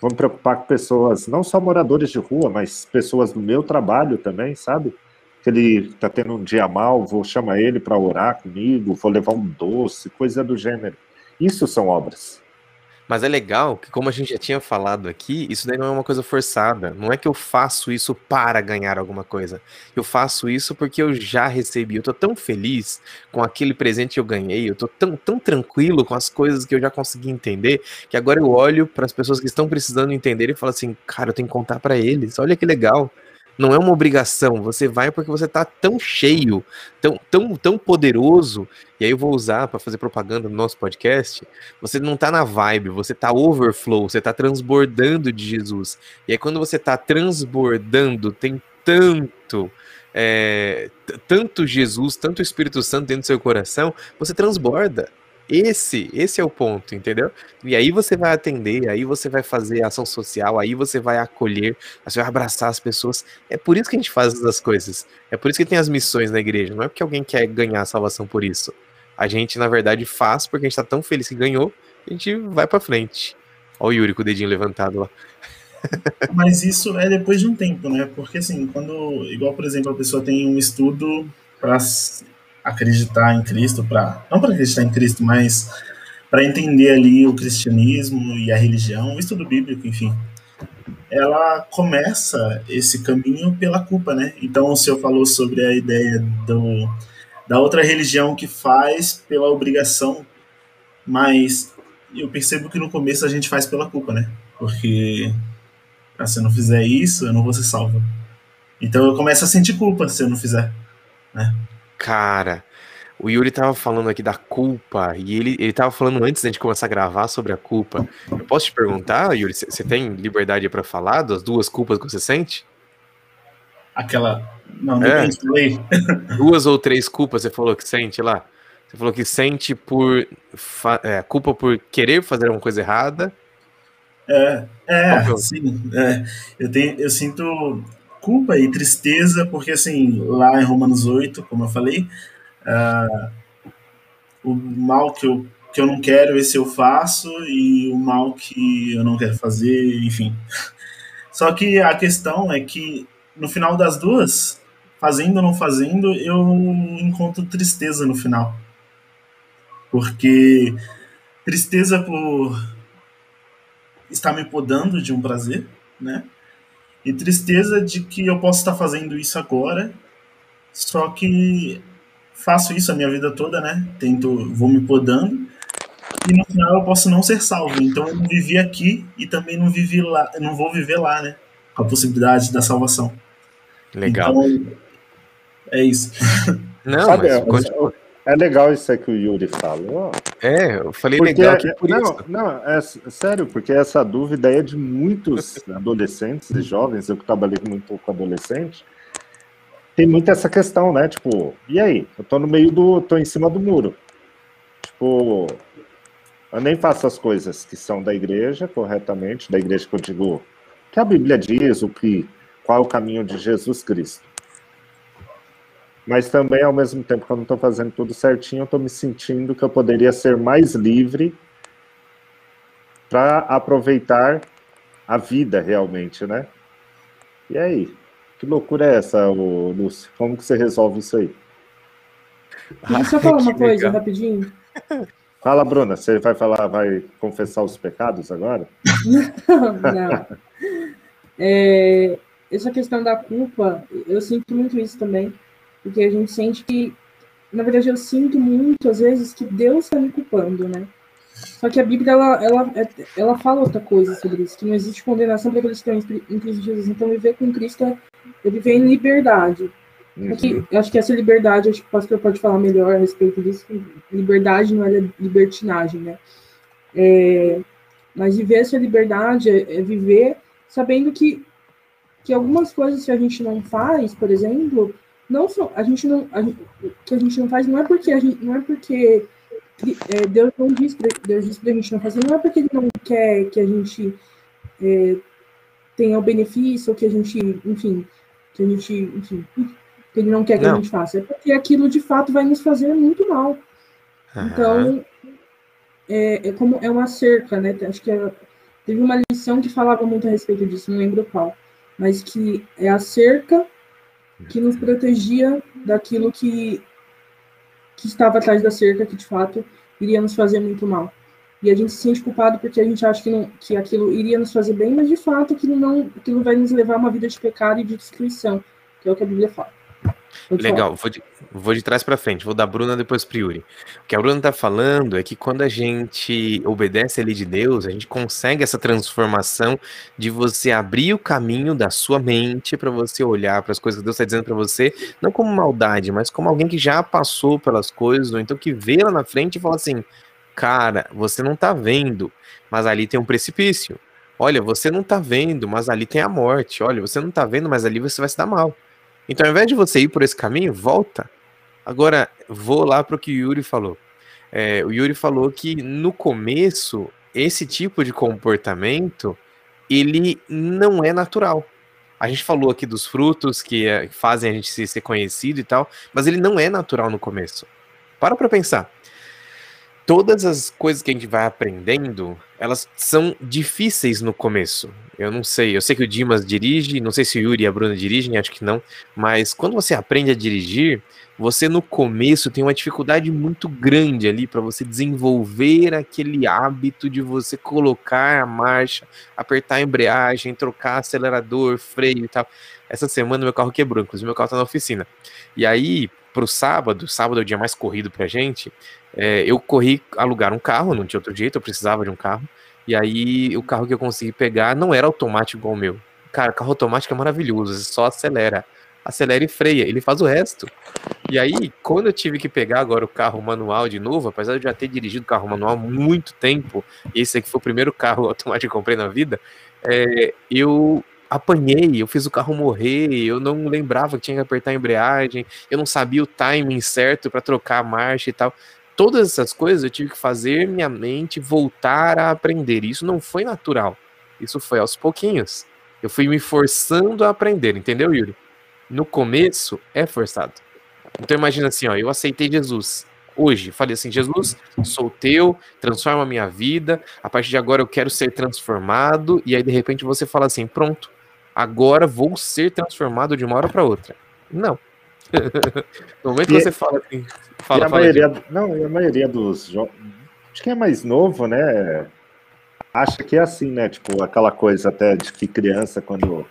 Vou me preocupar com pessoas, não só moradores de rua, mas pessoas do meu trabalho também, sabe? Que ele está tendo um dia mal, vou chamar ele para orar comigo, vou levar um doce, coisa do gênero. Isso são obras. Mas é legal que, como a gente já tinha falado aqui, isso daí não é uma coisa forçada. Não é que eu faço isso para ganhar alguma coisa. Eu faço isso porque eu já recebi. Eu tô tão feliz com aquele presente que eu ganhei. Eu tô tão, tão tranquilo com as coisas que eu já consegui entender, que agora eu olho para as pessoas que estão precisando entender e falo assim: cara, eu tenho que contar para eles. Olha que legal. Não é uma obrigação, você vai porque você tá tão cheio, tão, tão, tão poderoso, e aí eu vou usar para fazer propaganda no nosso podcast. Você não tá na vibe, você tá overflow, você tá transbordando de Jesus. E aí quando você tá transbordando, tem tanto é, tanto Jesus, tanto Espírito Santo dentro do seu coração, você transborda. Esse, esse é o ponto, entendeu? E aí você vai atender, aí você vai fazer ação social, aí você vai acolher, você vai abraçar as pessoas. É por isso que a gente faz essas coisas. É por isso que tem as missões na igreja. Não é porque alguém quer ganhar a salvação por isso. A gente, na verdade, faz porque a gente tá tão feliz que ganhou, a gente vai para frente. Olha o Yuri com o dedinho levantado lá. [LAUGHS] Mas isso é depois de um tempo, né? Porque assim, quando, igual por exemplo, a pessoa tem um estudo para acreditar em Cristo, para não para acreditar em Cristo, mas para entender ali o cristianismo e a religião, o estudo bíblico, enfim. Ela começa esse caminho pela culpa, né? Então o senhor falou sobre a ideia do, da outra religião que faz pela obrigação, mas eu percebo que no começo a gente faz pela culpa, né? Porque ah, se eu não fizer isso, eu não vou ser salvo. Então eu começo a sentir culpa se eu não fizer, né? Cara, o Yuri tava falando aqui da culpa, e ele, ele tava falando antes da gente começar a gravar sobre a culpa. Eu posso te perguntar, Yuri, você tem liberdade para falar das duas culpas que você sente? Aquela. Não, depende, é. falei. [LAUGHS] Duas ou três culpas você falou que sente lá? Você falou que sente por. É, culpa por querer fazer alguma coisa errada. É, é, sim. É. Eu, tenho, eu sinto culpa e tristeza, porque assim, lá em Romanos 8, como eu falei, uh, o mal que eu, que eu não quero, esse eu faço, e o mal que eu não quero fazer, enfim. Só que a questão é que no final das duas, fazendo ou não fazendo, eu encontro tristeza no final. Porque tristeza por estar me podando de um prazer, né? E tristeza de que eu posso estar fazendo isso agora, só que faço isso a minha vida toda, né? Tento, vou me podando e no final eu posso não ser salvo. Então eu não vivi aqui e também não vivi lá, não vou viver lá, né? Com a possibilidade da salvação. Legal. Então, é isso. Não, Sabe, mas... é, é legal isso aí que o Yuri falou. É, eu falei porque legal aqui por não, isso. Não, é sério, porque essa dúvida é de muitos [LAUGHS] adolescentes e jovens, eu que trabalhei muito com adolescente, tem muito essa questão, né? Tipo, e aí? Eu tô no meio do. tô em cima do muro. Tipo, eu nem faço as coisas que são da igreja corretamente, da igreja que eu digo que a Bíblia diz, o que, qual é o caminho de Jesus Cristo mas também, ao mesmo tempo que eu não estou fazendo tudo certinho, eu estou me sentindo que eu poderia ser mais livre para aproveitar a vida realmente, né? E aí? Que loucura é essa, Lúcio? Como que você resolve isso aí? Deixa eu falar uma coisa legal. rapidinho. Fala, Bruna, você vai falar, vai confessar os pecados agora? Não, [LAUGHS] não. É, essa questão da culpa, eu sinto muito isso também porque a gente sente que, na verdade, eu sinto muito, às vezes, que Deus está me culpando, né? Só que a Bíblia, ela, ela, ela fala outra coisa sobre isso, que não existe condenação para aqueles que estão em Cristo Jesus. Então, viver com Cristo é, é viver em liberdade. Uhum. Aqui, acho que essa liberdade, acho que o pastor pode falar melhor a respeito disso, liberdade não é libertinagem, né? É, mas viver essa liberdade é, é viver sabendo que, que algumas coisas que a gente não faz, por exemplo, não só a gente não a que a gente não faz não é porque a gente não é porque é, Deus não diz pra, Deus diz pra gente não fazer não é porque ele não quer que a gente é, tenha o benefício ou que a gente enfim que a gente enfim que ele não quer que não. a gente faça é porque aquilo de fato vai nos fazer muito mal Uhum. Então, é, é, como é uma cerca, né? Acho que é, teve uma lição que falava muito a respeito disso, não lembro qual, mas que é a cerca que nos protegia daquilo que, que estava atrás da cerca, que de fato iria nos fazer muito mal. E a gente se sente culpado porque a gente acha que, não, que aquilo iria nos fazer bem, mas de fato aquilo, não, aquilo vai nos levar a uma vida de pecado e de destruição, que é o que a Bíblia fala. Legal, vou de, vou de trás para frente, vou da Bruna depois pro Yuri. O que a Bruna tá falando é que quando a gente obedece a lei de Deus, a gente consegue essa transformação de você abrir o caminho da sua mente para você olhar para as coisas que Deus está dizendo para você, não como maldade, mas como alguém que já passou pelas coisas, ou então que vê lá na frente e fala assim: cara, você não tá vendo, mas ali tem um precipício. Olha, você não tá vendo, mas ali tem a morte. Olha, você não tá vendo, mas ali você vai se dar mal. Então, ao invés de você ir por esse caminho, volta. Agora, vou lá para o que o Yuri falou. É, o Yuri falou que no começo, esse tipo de comportamento, ele não é natural. A gente falou aqui dos frutos que é, fazem a gente ser, ser conhecido e tal, mas ele não é natural no começo. Para para pensar todas as coisas que a gente vai aprendendo, elas são difíceis no começo. Eu não sei, eu sei que o Dimas dirige, não sei se o Yuri e a Bruna dirigem, acho que não, mas quando você aprende a dirigir, você no começo tem uma dificuldade muito grande ali para você desenvolver aquele hábito de você colocar a marcha, apertar a embreagem, trocar acelerador, freio e tal. Essa semana meu carro quebrou, inclusive meu carro tá na oficina. E aí, pro sábado, sábado é o dia mais corrido pra gente, é, eu corri alugar um carro, não tinha outro jeito, eu precisava de um carro. E aí o carro que eu consegui pegar não era automático igual o meu. Cara, carro automático é maravilhoso, só acelera. Acelera e freia, ele faz o resto. E aí, quando eu tive que pegar agora o carro manual de novo, apesar de eu já ter dirigido carro manual há muito tempo, esse aqui foi o primeiro carro [LAUGHS] automático que eu comprei na vida, é, eu apanhei, eu fiz o carro morrer, eu não lembrava que tinha que apertar a embreagem, eu não sabia o timing certo para trocar a marcha e tal todas essas coisas eu tive que fazer minha mente voltar a aprender. Isso não foi natural. Isso foi aos pouquinhos. Eu fui me forçando a aprender, entendeu, Yuri? No começo é forçado. Então imagina assim, ó, eu aceitei Jesus hoje. Falei assim, Jesus, sou teu, transforma a minha vida. A partir de agora eu quero ser transformado. E aí de repente você fala assim, pronto, agora vou ser transformado de uma hora para outra. Não. [LAUGHS] no momento que você fala assim, fala, a fala maioria, de... não, a maioria dos jovens, acho que é mais novo, né? Acha que é assim, né? Tipo, aquela coisa até de que criança, quando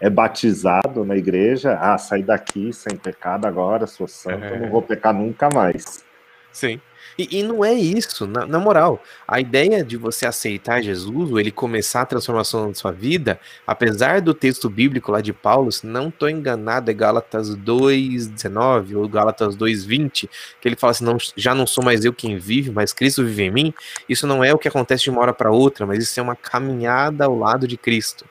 é batizado na igreja, ah, sair daqui sem pecado agora, sou santo, é. não vou pecar nunca mais. Sim. E, e não é isso, na, na, moral. A ideia de você aceitar Jesus, ou ele começar a transformação na sua vida, apesar do texto bíblico lá de Paulo, se não estou enganado, é Gálatas 2,19 ou Gálatas 2,20, que ele fala assim: não, já não sou mais eu quem vive, mas Cristo vive em mim. Isso não é o que acontece de uma hora para outra, mas isso é uma caminhada ao lado de Cristo.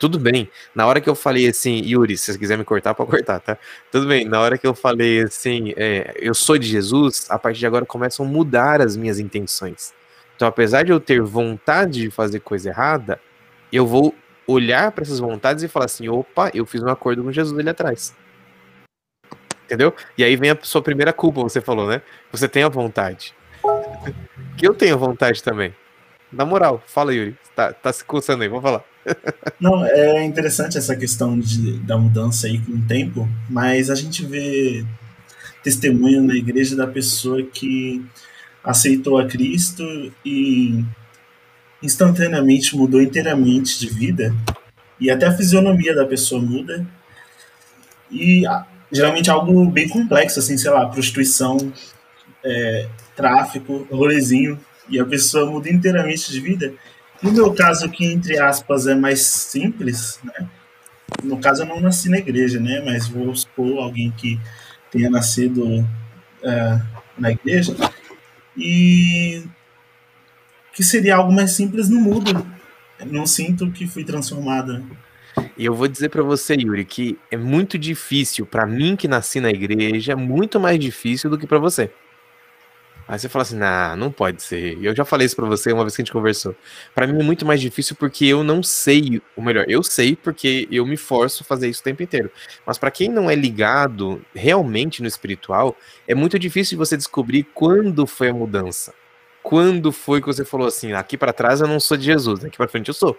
Tudo bem. Na hora que eu falei assim, Yuri, se você quiser me cortar, pode cortar, tá? Tudo bem. Na hora que eu falei assim, é, eu sou de Jesus, a partir de agora começam a mudar as minhas intenções. Então, apesar de eu ter vontade de fazer coisa errada, eu vou olhar para essas vontades e falar assim: opa, eu fiz um acordo com Jesus ali atrás. Entendeu? E aí vem a sua primeira culpa, você falou, né? Você tem a vontade. [LAUGHS] que eu tenho vontade também. Na moral, fala, Yuri. Tá, tá se coçando aí, vamos falar. Não, é interessante essa questão de, da mudança aí com o tempo, mas a gente vê testemunho na igreja da pessoa que aceitou a Cristo e instantaneamente mudou inteiramente de vida e até a fisionomia da pessoa muda. E geralmente algo bem complexo assim sei lá prostituição é, tráfico rolezinho e a pessoa muda inteiramente de vida no meu caso, que entre aspas é mais simples, né? No caso, eu não nasci na igreja, né? Mas vou supor alguém que tenha nascido uh, na igreja e que seria algo mais simples no mudo. Não sinto que fui transformada. E eu vou dizer para você, Yuri, que é muito difícil para mim que nasci na igreja, muito mais difícil do que para você. Aí você fala assim, nah, não pode ser. Eu já falei isso pra você uma vez que a gente conversou. Para mim é muito mais difícil porque eu não sei, ou melhor, eu sei porque eu me forço a fazer isso o tempo inteiro. Mas para quem não é ligado realmente no espiritual, é muito difícil você descobrir quando foi a mudança. Quando foi que você falou assim, aqui para trás eu não sou de Jesus, aqui para frente eu sou.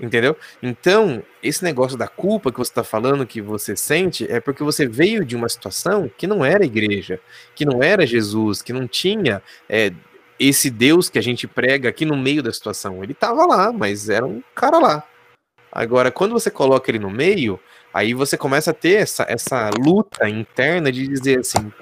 Entendeu? Então, esse negócio da culpa que você está falando, que você sente, é porque você veio de uma situação que não era igreja, que não era Jesus, que não tinha é, esse Deus que a gente prega aqui no meio da situação. Ele estava lá, mas era um cara lá. Agora, quando você coloca ele no meio, aí você começa a ter essa, essa luta interna de dizer assim: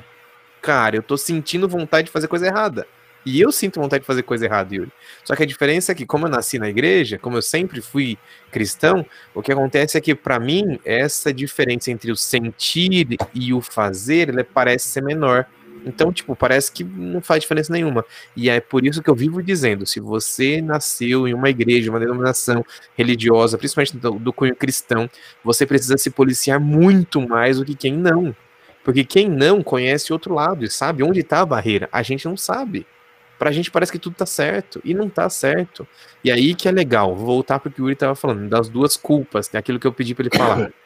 cara, eu tô sentindo vontade de fazer coisa errada. E eu sinto vontade de fazer coisa errada, Yuri. Só que a diferença é que, como eu nasci na igreja, como eu sempre fui cristão, o que acontece é que, para mim, essa diferença entre o sentir e o fazer, ela parece ser menor. Então, tipo, parece que não faz diferença nenhuma. E é por isso que eu vivo dizendo: se você nasceu em uma igreja, uma denominação religiosa, principalmente do, do cunho cristão, você precisa se policiar muito mais do que quem não. Porque quem não conhece outro lado e sabe onde está a barreira. A gente não sabe pra gente parece que tudo tá certo, e não tá certo. E aí que é legal, vou voltar pro que o Yuri tava falando, das duas culpas, é aquilo que eu pedi para ele falar. [COUGHS]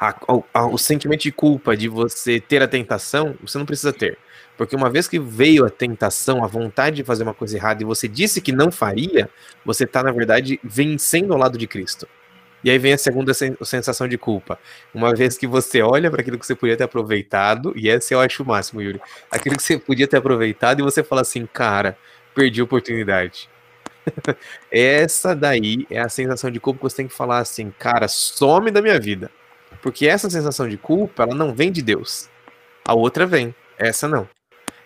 A, a, o sentimento de culpa de você ter a tentação, você não precisa ter. Porque uma vez que veio a tentação, a vontade de fazer uma coisa errada e você disse que não faria, você está, na verdade, vencendo ao lado de Cristo. E aí vem a segunda sensação de culpa. Uma vez que você olha para aquilo que você podia ter aproveitado, e esse eu acho o máximo, Yuri. Aquilo que você podia ter aproveitado e você fala assim, cara, perdi a oportunidade. [LAUGHS] essa daí é a sensação de culpa que você tem que falar assim, cara, some da minha vida. Porque essa sensação de culpa, ela não vem de Deus. A outra vem, essa não.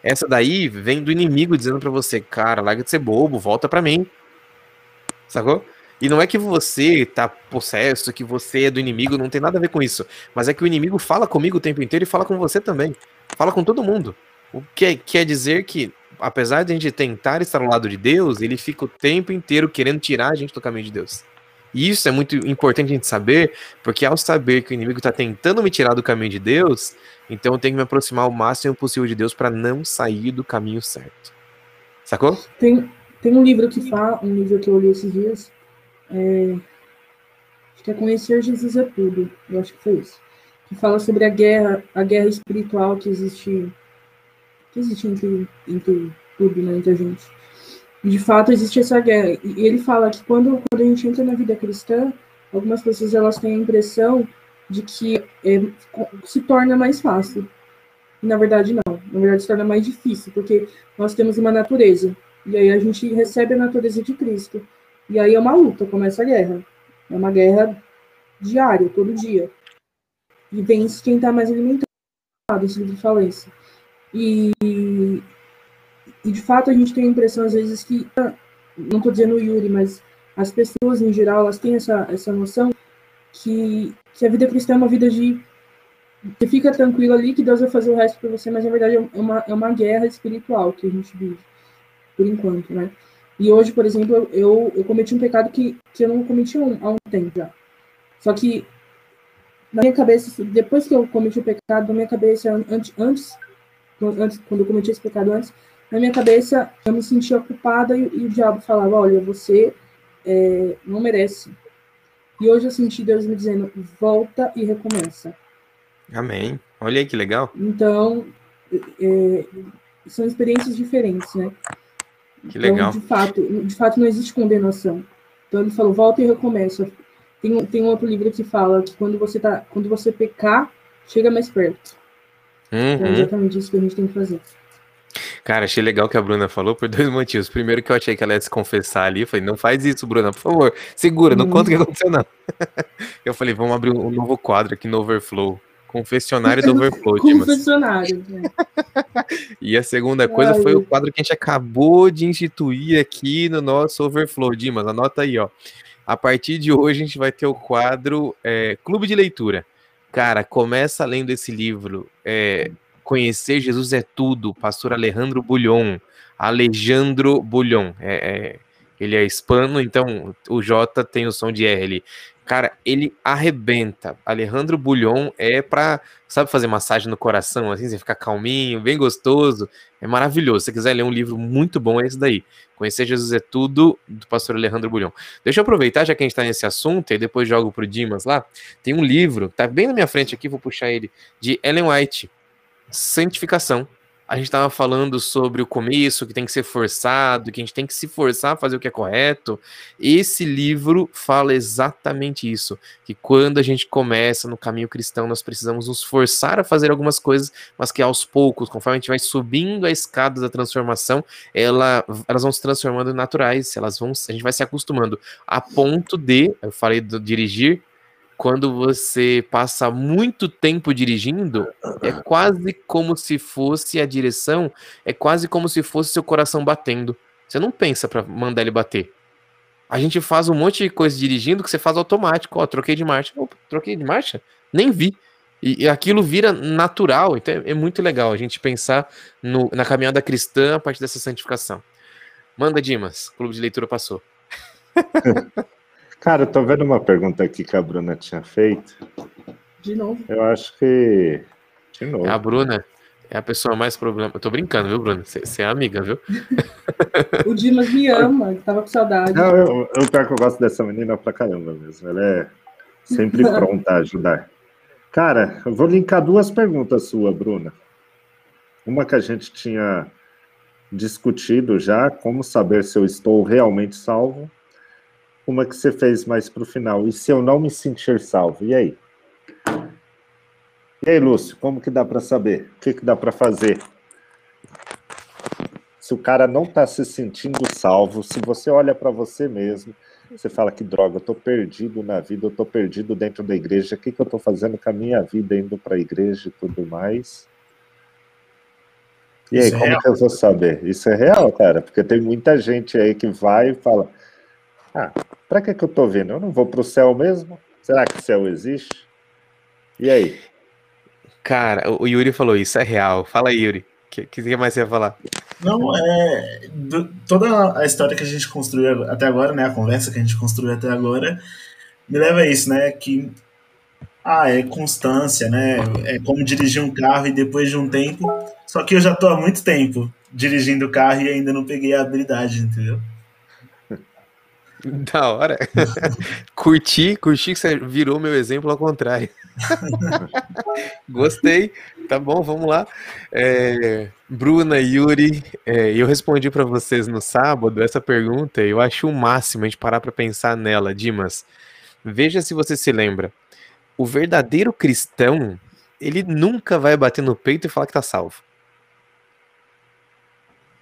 Essa daí vem do inimigo dizendo para você, cara, larga de ser bobo, volta para mim. Sacou? E não é que você tá possesso, que você é do inimigo, não tem nada a ver com isso. Mas é que o inimigo fala comigo o tempo inteiro e fala com você também. Fala com todo mundo. O que quer dizer que, apesar de a gente tentar estar ao lado de Deus, ele fica o tempo inteiro querendo tirar a gente do caminho de Deus. E isso é muito importante a gente saber, porque ao saber que o inimigo está tentando me tirar do caminho de Deus, então eu tenho que me aproximar o máximo possível de Deus para não sair do caminho certo. Sacou? Tem, tem um livro que fala, um livro que eu li esses dias, é, acho que é Conhecer Jesus é Tudo, eu acho que foi isso. Que fala sobre a guerra, a guerra espiritual que existe, que existe entre, entre tudo, né, entre a gente. E de fato existe essa guerra. E ele fala que quando, quando a gente entra na vida cristã, algumas pessoas elas têm a impressão de que é, se torna mais fácil. E, na verdade, não. Na verdade, se torna mais difícil, porque nós temos uma natureza. E aí a gente recebe a natureza de Cristo. E aí é uma luta, começa a guerra. É uma guerra diária, todo dia. E vence quem está mais alimentado, esse livro fala isso. E, e de fato a gente tem a impressão às vezes que, não estou dizendo o Yuri, mas as pessoas em geral, elas têm essa, essa noção que, que a vida cristã é uma vida de você fica tranquilo ali que Deus vai fazer o resto para você, mas na verdade é uma, é uma guerra espiritual que a gente vive, por enquanto, né? E hoje, por exemplo, eu, eu cometi um pecado que, que eu não cometi há um tempo já. Só que, na minha cabeça, depois que eu cometi o pecado, na minha cabeça, antes, antes, antes quando eu cometi esse pecado antes, na minha cabeça, eu me sentia culpada e, e o diabo falava, olha, você é, não merece. E hoje eu senti Deus me dizendo, volta e recomeça. Amém. Olha aí que legal. Então, é, são experiências diferentes, né? Que então, legal. De fato, de fato, não existe condenação. Então ele falou, volta e recomeça. Tem, tem um outro livro que fala que quando você tá, quando você pecar, chega mais perto. Uhum. Então, é exatamente isso que a gente tem que fazer. Cara, achei legal que a Bruna falou por [LAUGHS] dois motivos. Primeiro que eu achei que ela ia se confessar ali, eu falei, não faz isso, Bruna, por favor, segura, não uhum. conta o que aconteceu, não. [LAUGHS] eu falei, vamos abrir um novo quadro aqui no Overflow. Confessionário do Overflow, Confessionário. [LAUGHS] E a segunda coisa Ai. foi o quadro que a gente acabou de instituir aqui no nosso Overflow. Dimas, anota aí, ó. A partir de hoje a gente vai ter o quadro é, Clube de Leitura. Cara, começa lendo esse livro. É, Conhecer Jesus é Tudo, pastor Alejandro Bulhon. Alejandro Bulhon. É, é, ele é hispano, então o J tem o som de R ali. Cara, ele arrebenta. Alejandro Bulhon é pra, sabe, fazer massagem no coração, assim, você ficar calminho, bem gostoso. É maravilhoso. Se você quiser ler um livro muito bom, é esse daí. Conhecer Jesus é tudo, do pastor Alejandro Bulhon. Deixa eu aproveitar, já que a gente tá nesse assunto, e depois jogo pro Dimas lá. Tem um livro, tá bem na minha frente aqui, vou puxar ele, de Ellen White, Santificação a gente estava falando sobre o começo, que tem que ser forçado, que a gente tem que se forçar a fazer o que é correto. Esse livro fala exatamente isso, que quando a gente começa no caminho cristão, nós precisamos nos forçar a fazer algumas coisas, mas que aos poucos, conforme a gente vai subindo a escada da transformação, ela, elas vão se transformando naturais, elas vão, a gente vai se acostumando a ponto de, eu falei do dirigir, quando você passa muito tempo dirigindo, é quase como se fosse a direção, é quase como se fosse seu coração batendo. Você não pensa para mandar ele bater. A gente faz um monte de coisa dirigindo que você faz automático. Ó, troquei de marcha. Opa, troquei de marcha? Nem vi. E, e aquilo vira natural. Então é, é, muito legal a gente pensar no, na caminhada cristã a partir dessa santificação. Manda, Dimas. Clube de leitura passou. [LAUGHS] Cara, eu tô vendo uma pergunta aqui que a Bruna tinha feito. De novo. Eu acho que. De novo. É a Bruna é a pessoa mais problema. Eu tô brincando, viu, Bruna? Você é amiga, viu? [LAUGHS] o Dimas me ama, tava com saudade. Não, eu, eu pior que eu gosto dessa menina pra caramba mesmo. Ela é sempre [LAUGHS] pronta a ajudar. Cara, eu vou linkar duas perguntas suas, Bruna. Uma que a gente tinha discutido já, como saber se eu estou realmente salvo, uma que você fez mais para o final. E se eu não me sentir salvo? E aí? E aí, Lúcio, como que dá para saber? O que, que dá para fazer? Se o cara não está se sentindo salvo, se você olha para você mesmo, você fala que droga, eu estou perdido na vida, eu estou perdido dentro da igreja, o que, que eu estou fazendo com a minha vida indo para a igreja e tudo mais? E aí, Isso é como é que eu vou saber? Isso é real, cara, porque tem muita gente aí que vai e fala, ah, para que, que eu estou vendo? Eu não vou para o céu mesmo? Será que o céu existe? E aí? Cara, o Yuri falou isso, é real. Fala aí, Yuri. O que, que mais você ia falar? Não, é. Do, toda a história que a gente construiu até agora, né? A conversa que a gente construiu até agora, me leva a isso, né? Que. Ah, é constância, né? É como dirigir um carro e depois de um tempo. Só que eu já estou há muito tempo dirigindo o carro e ainda não peguei a habilidade, entendeu? [LAUGHS] Da hora. curti, curti que você virou meu exemplo ao contrário. [LAUGHS] Gostei. Tá bom, vamos lá. É, Bruna, Yuri, é, eu respondi para vocês no sábado essa pergunta. Eu acho o máximo a gente parar para pensar nela, Dimas. Veja se você se lembra. O verdadeiro cristão, ele nunca vai bater no peito e falar que tá salvo.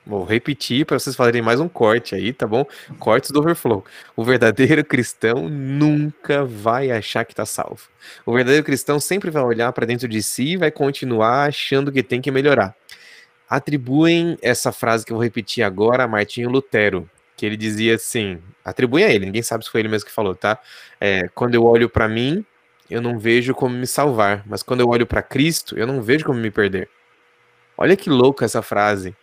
Vou repetir para vocês fazerem mais um corte aí, tá bom? Cortes do Overflow. O verdadeiro [LAUGHS] cristão nunca vai achar que tá salvo. O verdadeiro cristão sempre vai olhar para dentro de si e vai continuar achando que tem que melhorar. Atribuem essa frase que eu vou repetir agora a Martinho Lutero, que ele dizia assim: atribuem a ele, ninguém sabe se foi ele mesmo que falou, tá? É, quando eu olho para mim, eu não vejo como me salvar, mas quando eu olho para Cristo, eu não vejo como me perder. Olha que louca essa frase.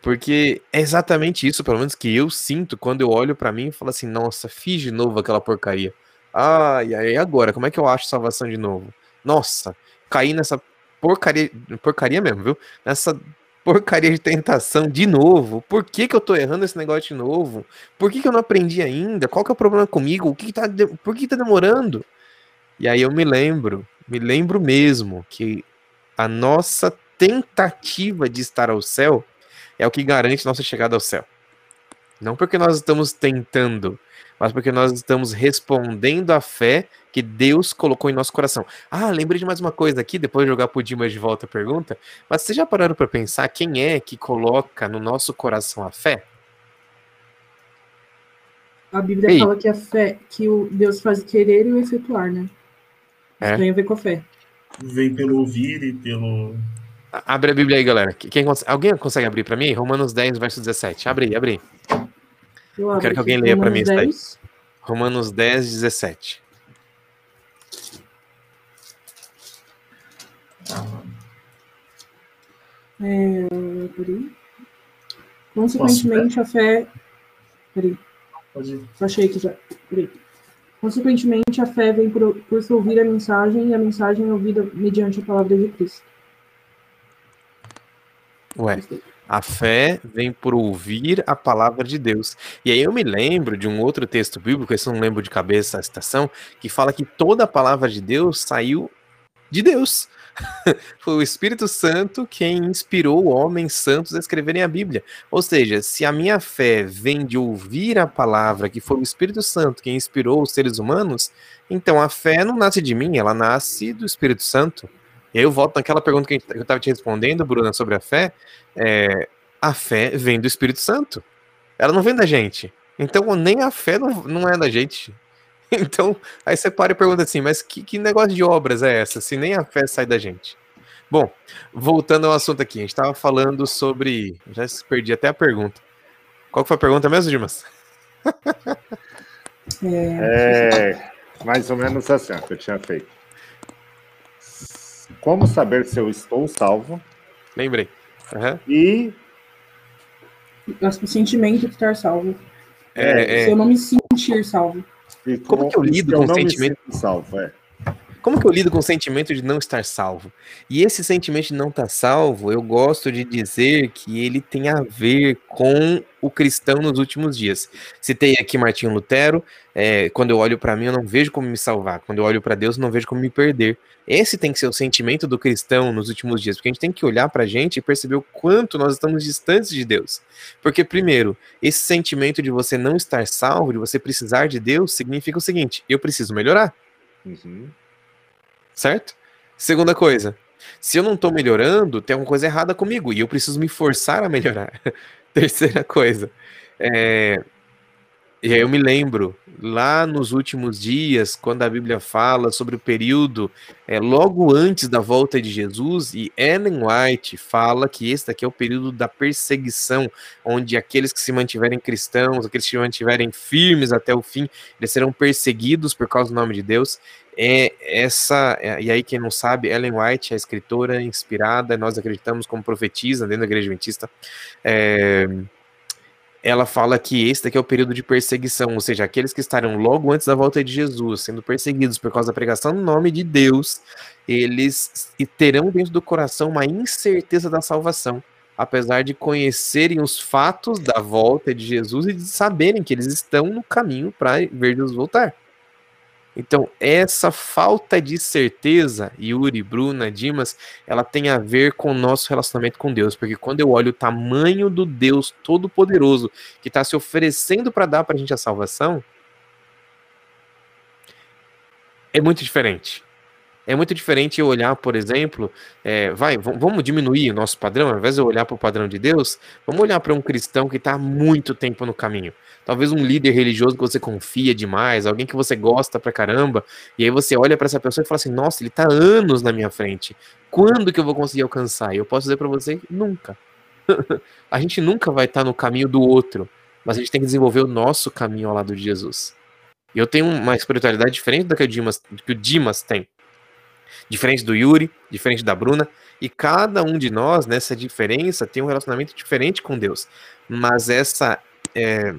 Porque é exatamente isso, pelo menos que eu sinto quando eu olho para mim e falo assim, nossa, fiz de novo aquela porcaria. Ah, e aí agora, como é que eu acho salvação de novo? Nossa, caí nessa porcaria, porcaria mesmo, viu? Nessa porcaria de tentação de novo. Por que, que eu tô errando esse negócio de novo? Por que, que eu não aprendi ainda? Qual que é o problema comigo? O que, que tá, por que, que tá demorando? E aí eu me lembro, me lembro mesmo que a nossa tentativa de estar ao céu é o que garante nossa chegada ao céu. Não porque nós estamos tentando, mas porque nós estamos respondendo à fé que Deus colocou em nosso coração. Ah, lembrei de mais uma coisa aqui, depois de jogar pro Dimas de volta a pergunta, mas vocês já pararam para pensar quem é que coloca no nosso coração a fé? A Bíblia Ei. fala que a fé, que o Deus faz querer e o efetuar, né? É. Tem a ver com a fé. Vem pelo ouvir e pelo Abre a Bíblia aí, galera. Quem, alguém consegue abrir para mim? Romanos 10, verso 17. Abre aí, abre aí. Eu, Eu quero que alguém leia para mim isso daí. Romanos 10, 17. É, peraí. Consequentemente, a fé. Peraí. Pode ir. Achei que já. Peraí. Consequentemente, a fé vem por, por se ouvir a mensagem e a mensagem é ouvida mediante a palavra de Cristo. Ué, a fé vem por ouvir a palavra de Deus. E aí eu me lembro de um outro texto bíblico, esse eu não lembro de cabeça a citação, que fala que toda a palavra de Deus saiu de Deus. [LAUGHS] Foi o Espírito Santo quem inspirou homens santos a escreverem a Bíblia. Ou seja, se a minha fé vem de ouvir a palavra, que foi o Espírito Santo quem inspirou os seres humanos, então a fé não nasce de mim, ela nasce do Espírito Santo. E aí eu volto naquela pergunta que eu estava te respondendo, Bruna, sobre a fé. É, a fé vem do Espírito Santo. Ela não vem da gente. Então nem a fé não, não é da gente. [LAUGHS] Então, aí você para e pergunta assim, mas que, que negócio de obras é essa, se nem a fé sai da gente? Bom, voltando ao assunto aqui, a gente estava falando sobre. Já perdi até a pergunta. Qual foi a pergunta mesmo, Dimas? [LAUGHS] É, é, mais ou menos assim que eu tinha feito. Como saber se eu estou salvo? Lembrei. Uhum. E. O sentimento de estar salvo. É, é... Se eu não me sentir salvo. E como, como que eu lido com o sentimento? Salvo, é. Como que eu lido com o sentimento de não estar salvo? E esse sentimento de não estar salvo, eu gosto de dizer que ele tem a ver com o cristão nos últimos dias. Citei aqui Martinho Lutero. É, quando eu olho para mim, eu não vejo como me salvar. Quando eu olho para Deus, eu não vejo como me perder. Esse tem que ser o sentimento do cristão nos últimos dias, porque a gente tem que olhar para a gente e perceber o quanto nós estamos distantes de Deus. Porque, primeiro, esse sentimento de você não estar salvo, de você precisar de Deus, significa o seguinte: eu preciso melhorar. Uhum certo? Segunda coisa, se eu não estou melhorando, tem alguma coisa errada comigo e eu preciso me forçar a melhorar. [LAUGHS] Terceira coisa, é, e aí eu me lembro, lá nos últimos dias, quando a Bíblia fala sobre o período é, logo antes da volta de Jesus, e Ellen White fala que esse daqui é o período da perseguição, onde aqueles que se mantiverem cristãos, aqueles que se mantiverem firmes até o fim, eles serão perseguidos por causa do nome de Deus. É essa, é, e aí quem não sabe, Ellen White é escritora inspirada, nós acreditamos como profetisa dentro da igreja adventista, é, ela fala que esse daqui é o período de perseguição, ou seja, aqueles que estarão logo antes da volta de Jesus, sendo perseguidos por causa da pregação no nome de Deus, eles terão dentro do coração uma incerteza da salvação, apesar de conhecerem os fatos da volta de Jesus e de saberem que eles estão no caminho para ver Jesus voltar. Então, essa falta de certeza, Yuri, Bruna, Dimas, ela tem a ver com o nosso relacionamento com Deus, porque quando eu olho o tamanho do Deus Todo-Poderoso que está se oferecendo para dar para a gente a salvação, é muito diferente. É muito diferente eu olhar, por exemplo, é, vai, vamos diminuir o nosso padrão, ao invés de eu olhar para o padrão de Deus, vamos olhar para um cristão que está há muito tempo no caminho. Talvez um líder religioso que você confia demais, alguém que você gosta pra caramba, e aí você olha para essa pessoa e fala assim: nossa, ele está anos na minha frente. Quando que eu vou conseguir alcançar? E eu posso dizer para você: nunca. [LAUGHS] a gente nunca vai estar tá no caminho do outro, mas a gente tem que desenvolver o nosso caminho ao lado de Jesus. Eu tenho uma espiritualidade diferente da que o Dimas, que o Dimas tem diferente do Yuri, diferente da Bruna, e cada um de nós, nessa diferença, tem um relacionamento diferente com Deus. Mas essa é,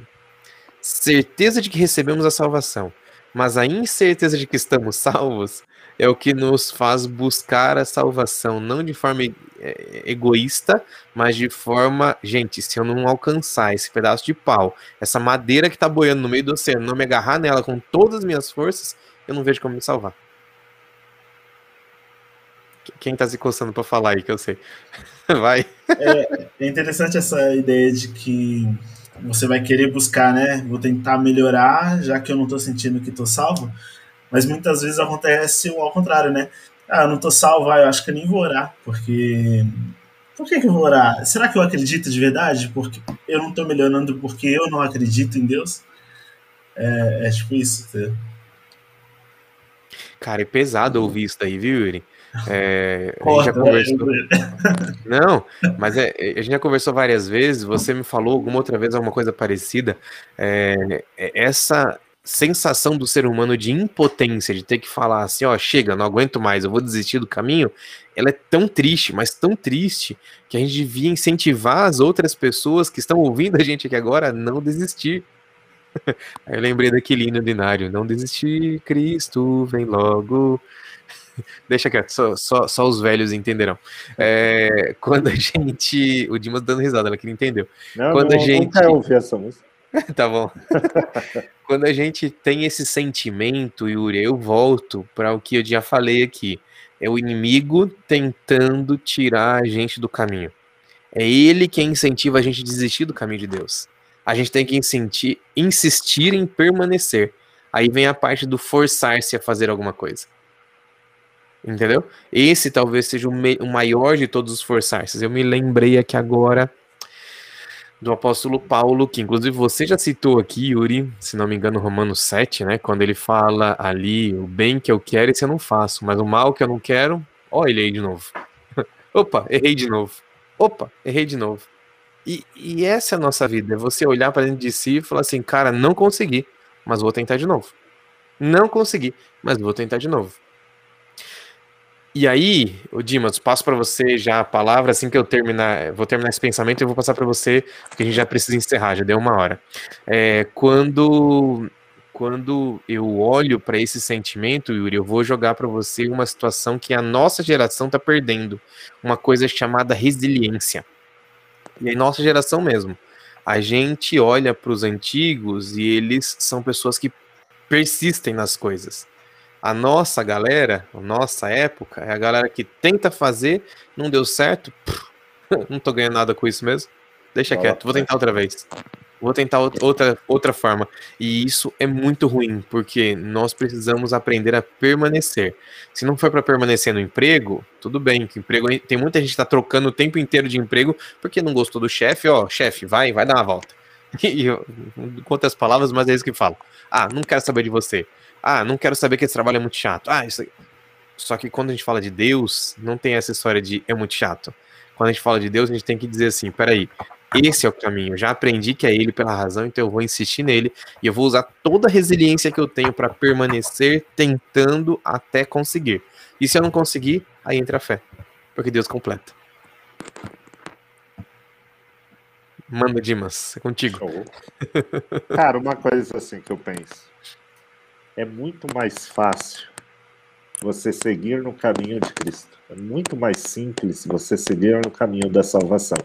certeza de que recebemos a salvação, mas a incerteza de que estamos [LAUGHS] salvos, é o que nos faz buscar a salvação, não de forma é, egoísta, mas de forma, gente, se eu não alcançar esse pedaço de pau, essa madeira que está boiando no meio do oceano, não me agarrar nela com todas as minhas forças, eu não vejo como me salvar. Quem tá se coçando para falar aí, que eu sei. [LAUGHS] Vai. É, é, interessante essa ideia de que você vai querer buscar, né? Vou tentar melhorar, já que eu não tô sentindo que tô salvo. Mas muitas vezes acontece o ao contrário, né? Ah, eu não tô salvo, ah, eu acho que eu nem vou orar, porque. Por que, que eu vou orar? Será que eu acredito de verdade? Porque eu não tô melhorando porque eu não acredito em Deus? É, é tipo isso? Cara, é pesado ouvir isso daí, viu, Yuri? É, a gente já conversou. Não, mas é, a gente já conversou várias vezes. Você me falou alguma outra vez alguma coisa parecida. É, é, essa sensação do ser humano de impotência, de ter que falar assim: ó, chega, não aguento mais, eu vou desistir do caminho. Ela é tão triste, mas tão triste, que a gente devia incentivar as outras pessoas que estão ouvindo a gente aqui agora a não desistir. [LAUGHS] Aí eu lembrei daquele hino ordinário. Não desistir, Cristo, vem logo. Deixa quieto, só, só, só os velhos entenderão. É, quando a gente. O Dimas dando risada, ela que não entendeu. Não, quando não, a gente. nunca ouvi essa música. [LAUGHS] tá bom. [LAUGHS] quando a gente tem esse sentimento, Yuri, eu volto para o que eu já falei aqui. É o inimigo tentando tirar a gente do caminho. É ele quem incentiva a gente a desistir do caminho de Deus. A gente tem que insistir, insistir em permanecer. Aí vem a parte do forçar-se a fazer alguma coisa. Entendeu? Esse talvez seja o, o maior de todos os forçar-se. Eu me lembrei aqui agora do apóstolo Paulo, que inclusive você já citou aqui, Yuri, se não me engano, Romanos 7, né? Quando ele fala ali, o bem que eu quero, esse eu não faço, mas o mal que eu não quero, ó, ele aí de novo. [LAUGHS] Opa, errei de novo. Opa, errei de novo. E, e essa é a nossa vida, é você olhar para dentro de si e falar assim, cara, não consegui, mas vou tentar de novo. Não consegui, mas vou tentar de novo. E aí, o Dimas, passo para você já a palavra assim que eu terminar, vou terminar esse pensamento e vou passar para você, porque a gente já precisa encerrar, já deu uma hora. É, quando quando eu olho para esse sentimento, Yuri, eu vou jogar para você uma situação que a nossa geração está perdendo, uma coisa chamada resiliência. E a nossa geração mesmo. A gente olha para os antigos e eles são pessoas que persistem nas coisas. A nossa galera, a nossa época, é a galera que tenta fazer, não deu certo, pff, [LAUGHS] não tô ganhando nada com isso mesmo. Deixa quieto, vou tentar outra vez. Vou tentar outra, outra forma. E isso é muito ruim, porque nós precisamos aprender a permanecer. Se não for para permanecer no emprego, tudo bem, que emprego tem muita gente que tá trocando o tempo inteiro de emprego porque não gostou do chefe, ó, chefe, vai, vai dar uma volta. [LAUGHS] E eu, quantas palavras, mas é isso que falo. Ah, não quero saber de você. Ah, não quero saber que esse trabalho é muito chato. Ah, isso Só que quando a gente fala de Deus, não tem essa história de é muito chato. Quando a gente fala de Deus, a gente tem que dizer assim: peraí, esse é o caminho. Já aprendi que é ele pela razão, então eu vou insistir nele e eu vou usar toda a resiliência que eu tenho para permanecer tentando até conseguir. E se eu não conseguir, aí entra a fé, porque Deus completa. Manda, Dimas, é contigo. Cara, uma coisa assim que eu penso é muito mais fácil você seguir no caminho de Cristo. É muito mais simples você seguir no caminho da salvação.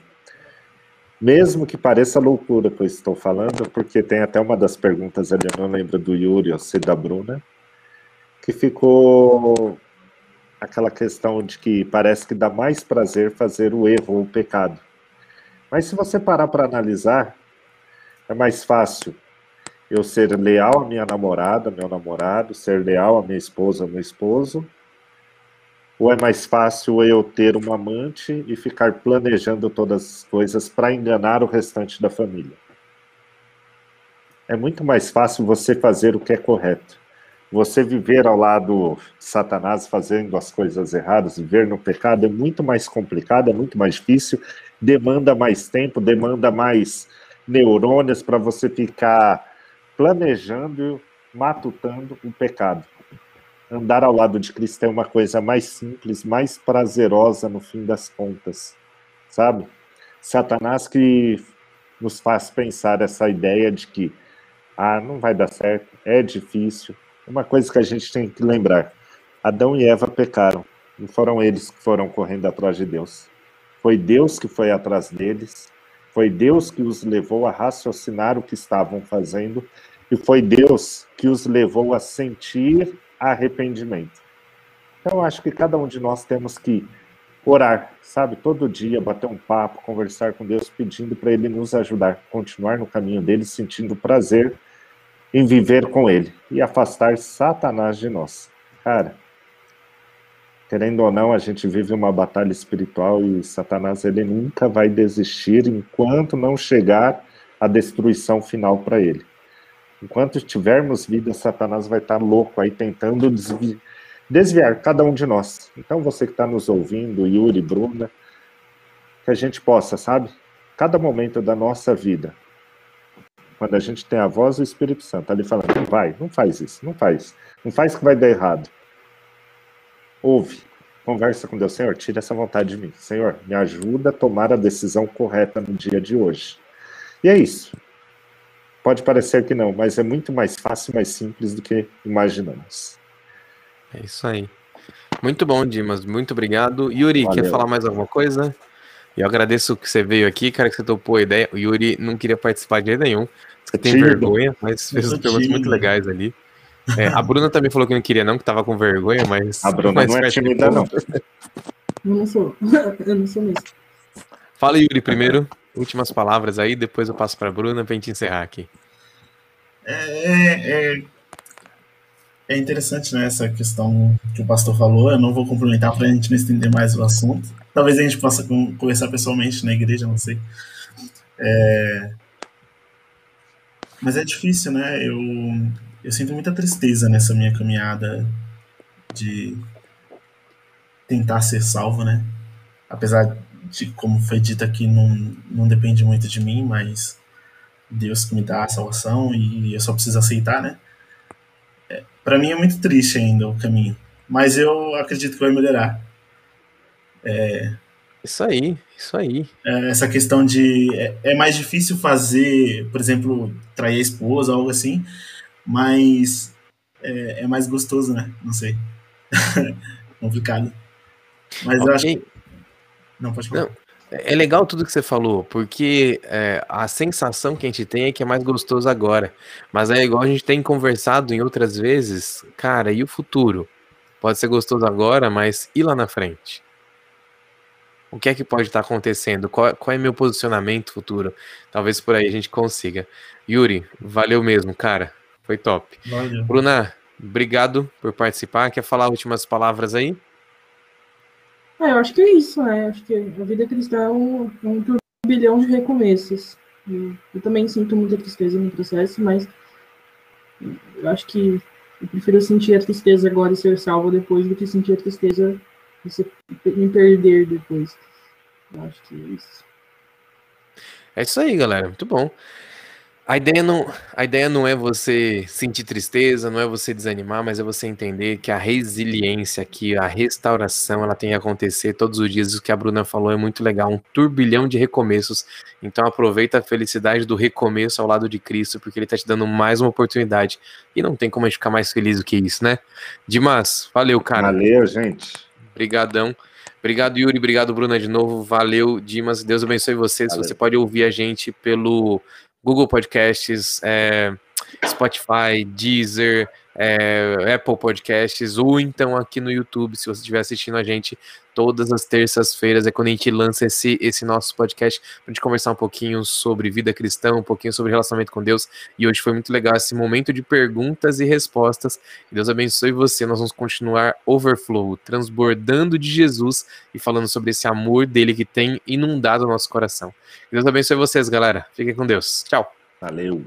Mesmo que pareça loucura que eu estou falando, porque tem até uma das perguntas ali, eu não lembro do Yuri ou se da Bruna, que ficou aquela questão de que parece que dá mais prazer fazer o erro ou o pecado. Mas se você parar para analisar, é mais fácil eu ser leal à minha namorada, meu namorado, ser leal à minha esposa, meu esposo? Ou é mais fácil eu ter uma amante e ficar planejando todas as coisas para enganar o restante da família? É muito mais fácil você fazer o que é correto. Você viver ao lado de Satanás fazendo as coisas erradas, viver no pecado, é muito mais complicado, é muito mais difícil, demanda mais tempo, demanda mais neurônios para você ficar planejando, matutando o pecado. Andar ao lado de Cristo é uma coisa mais simples, mais prazerosa no fim das contas, sabe? Satanás que nos faz pensar essa ideia de que ah, não vai dar certo, é difícil. Uma coisa que a gente tem que lembrar: Adão e Eva pecaram, não foram eles que foram correndo atrás de Deus. Foi Deus que foi atrás deles, foi Deus que os levou a raciocinar o que estavam fazendo e foi Deus que os levou a sentir arrependimento. Então, acho que cada um de nós temos que orar, sabe, todo dia, bater um papo, conversar com Deus, pedindo para Ele nos ajudar, continuar no caminho dele, sentindo prazer em viver com Ele e afastar Satanás de nós. Cara, querendo ou não, a gente vive uma batalha espiritual e Satanás ele nunca vai desistir enquanto não chegar a destruição final para ele. Enquanto tivermos vida, Satanás vai estar louco aí tentando desviar, desviar cada um de nós. Então, você que está nos ouvindo, Yuri, Bruna, que a gente possa, sabe? Cada momento da nossa vida, quando a gente tem a voz do Espírito Santo ali falando, não vai, não faz isso, não faz, não faz que vai dar errado. Ouve, conversa com Deus, Senhor, tira essa vontade de mim. Senhor, me ajuda a tomar a decisão correta no dia de hoje. E é isso. pode parecer que não, mas é muito mais fácil e mais simples do que imaginamos. É isso aí. Muito bom, Dimas. Muito obrigado. Yuri, Valeu. quer falar mais alguma coisa? Eu agradeço que você veio aqui, cara, que você topou a ideia. O Yuri não queria participar de jeito nenhum. Você tem vergonha, mas fez umas perguntas muito legais ali. É, a Bruna também falou que não queria, não, que tava com vergonha, mas. A Bruna não é tímida, não. Eu não sou. [LAUGHS] Eu não sou mesmo. Fala, Yuri, primeiro. Últimas palavras aí, depois eu passo pra Bruna pra gente encerrar aqui. É, é, é interessante, né, essa questão que o pastor falou. Eu não vou complementar para a gente não estender mais o assunto. Talvez a gente possa conversar pessoalmente na igreja, não sei. É... Mas é difícil, né? Eu, eu sinto muita tristeza nessa minha caminhada de tentar ser salvo, né? Apesar de, como foi dito aqui, não, não depende muito de mim, mas Deus que me dá a salvação e eu só preciso aceitar, né? para mim é muito triste ainda o caminho. Mas eu acredito que vai melhorar. É, isso aí, isso aí. É, essa questão de. É, é, mais difícil fazer, por exemplo, trair a esposa, algo assim, mas é, é mais gostoso, né? Não sei. [LAUGHS] Complicado. Mas okay. eu acho que. Não, pode falar. Não. É legal tudo que você falou, porque é, a sensação que a gente tem é que é mais gostoso agora. Mas é igual a gente tem conversado em outras vezes, cara, e o futuro? Pode ser gostoso agora, mas e lá na frente? O que é que pode estar acontecendo? Qual, qual é meu posicionamento futuro? Talvez por aí a gente consiga. Yuri, valeu mesmo, cara. Foi top. Valeu. Bruna, obrigado por participar. Quer falar últimas palavras aí? É, eu acho que é isso, né? Acho que a vida cristã é um, é um turbilhão de recomeços. Eu, eu também sinto muita tristeza no processo, mas eu acho que eu prefiro sentir a tristeza agora e ser salvo depois do que sentir a tristeza e me perder depois. Eu acho que é isso. É isso aí, galera. Muito bom. A ideia, não, a ideia não é você sentir tristeza, não é você desanimar, mas é você entender que a resiliência aqui, a restauração, ela tem que acontecer todos os dias. O que a Bruna falou é muito legal, um turbilhão de recomeços. Então aproveita a felicidade do recomeço ao lado de Cristo, porque ele está te dando mais uma oportunidade. E não tem como a gente ficar mais feliz do que isso, né? Dimas, valeu, cara. Valeu, gente. Obrigadão. Obrigado, Yuri. Obrigado, Bruna, de novo. Valeu, Dimas. Deus abençoe vocês. Valeu. Você pode ouvir a gente pelo Google Podcasts, é, Spotify, Deezer, é, Apple Podcasts, ou então aqui no YouTube, se você estiver assistindo a gente todas as terças-feiras, é quando a gente lança esse, esse nosso podcast para gente conversar um pouquinho sobre vida cristã, um pouquinho sobre relacionamento com Deus. E hoje foi muito legal esse momento de perguntas e respostas. Deus abençoe você. Nós vamos continuar overflow, transbordando de Jesus e falando sobre esse amor dele que tem inundado o nosso coração. Deus abençoe vocês, galera. Fiquem com Deus. Tchau. Valeu.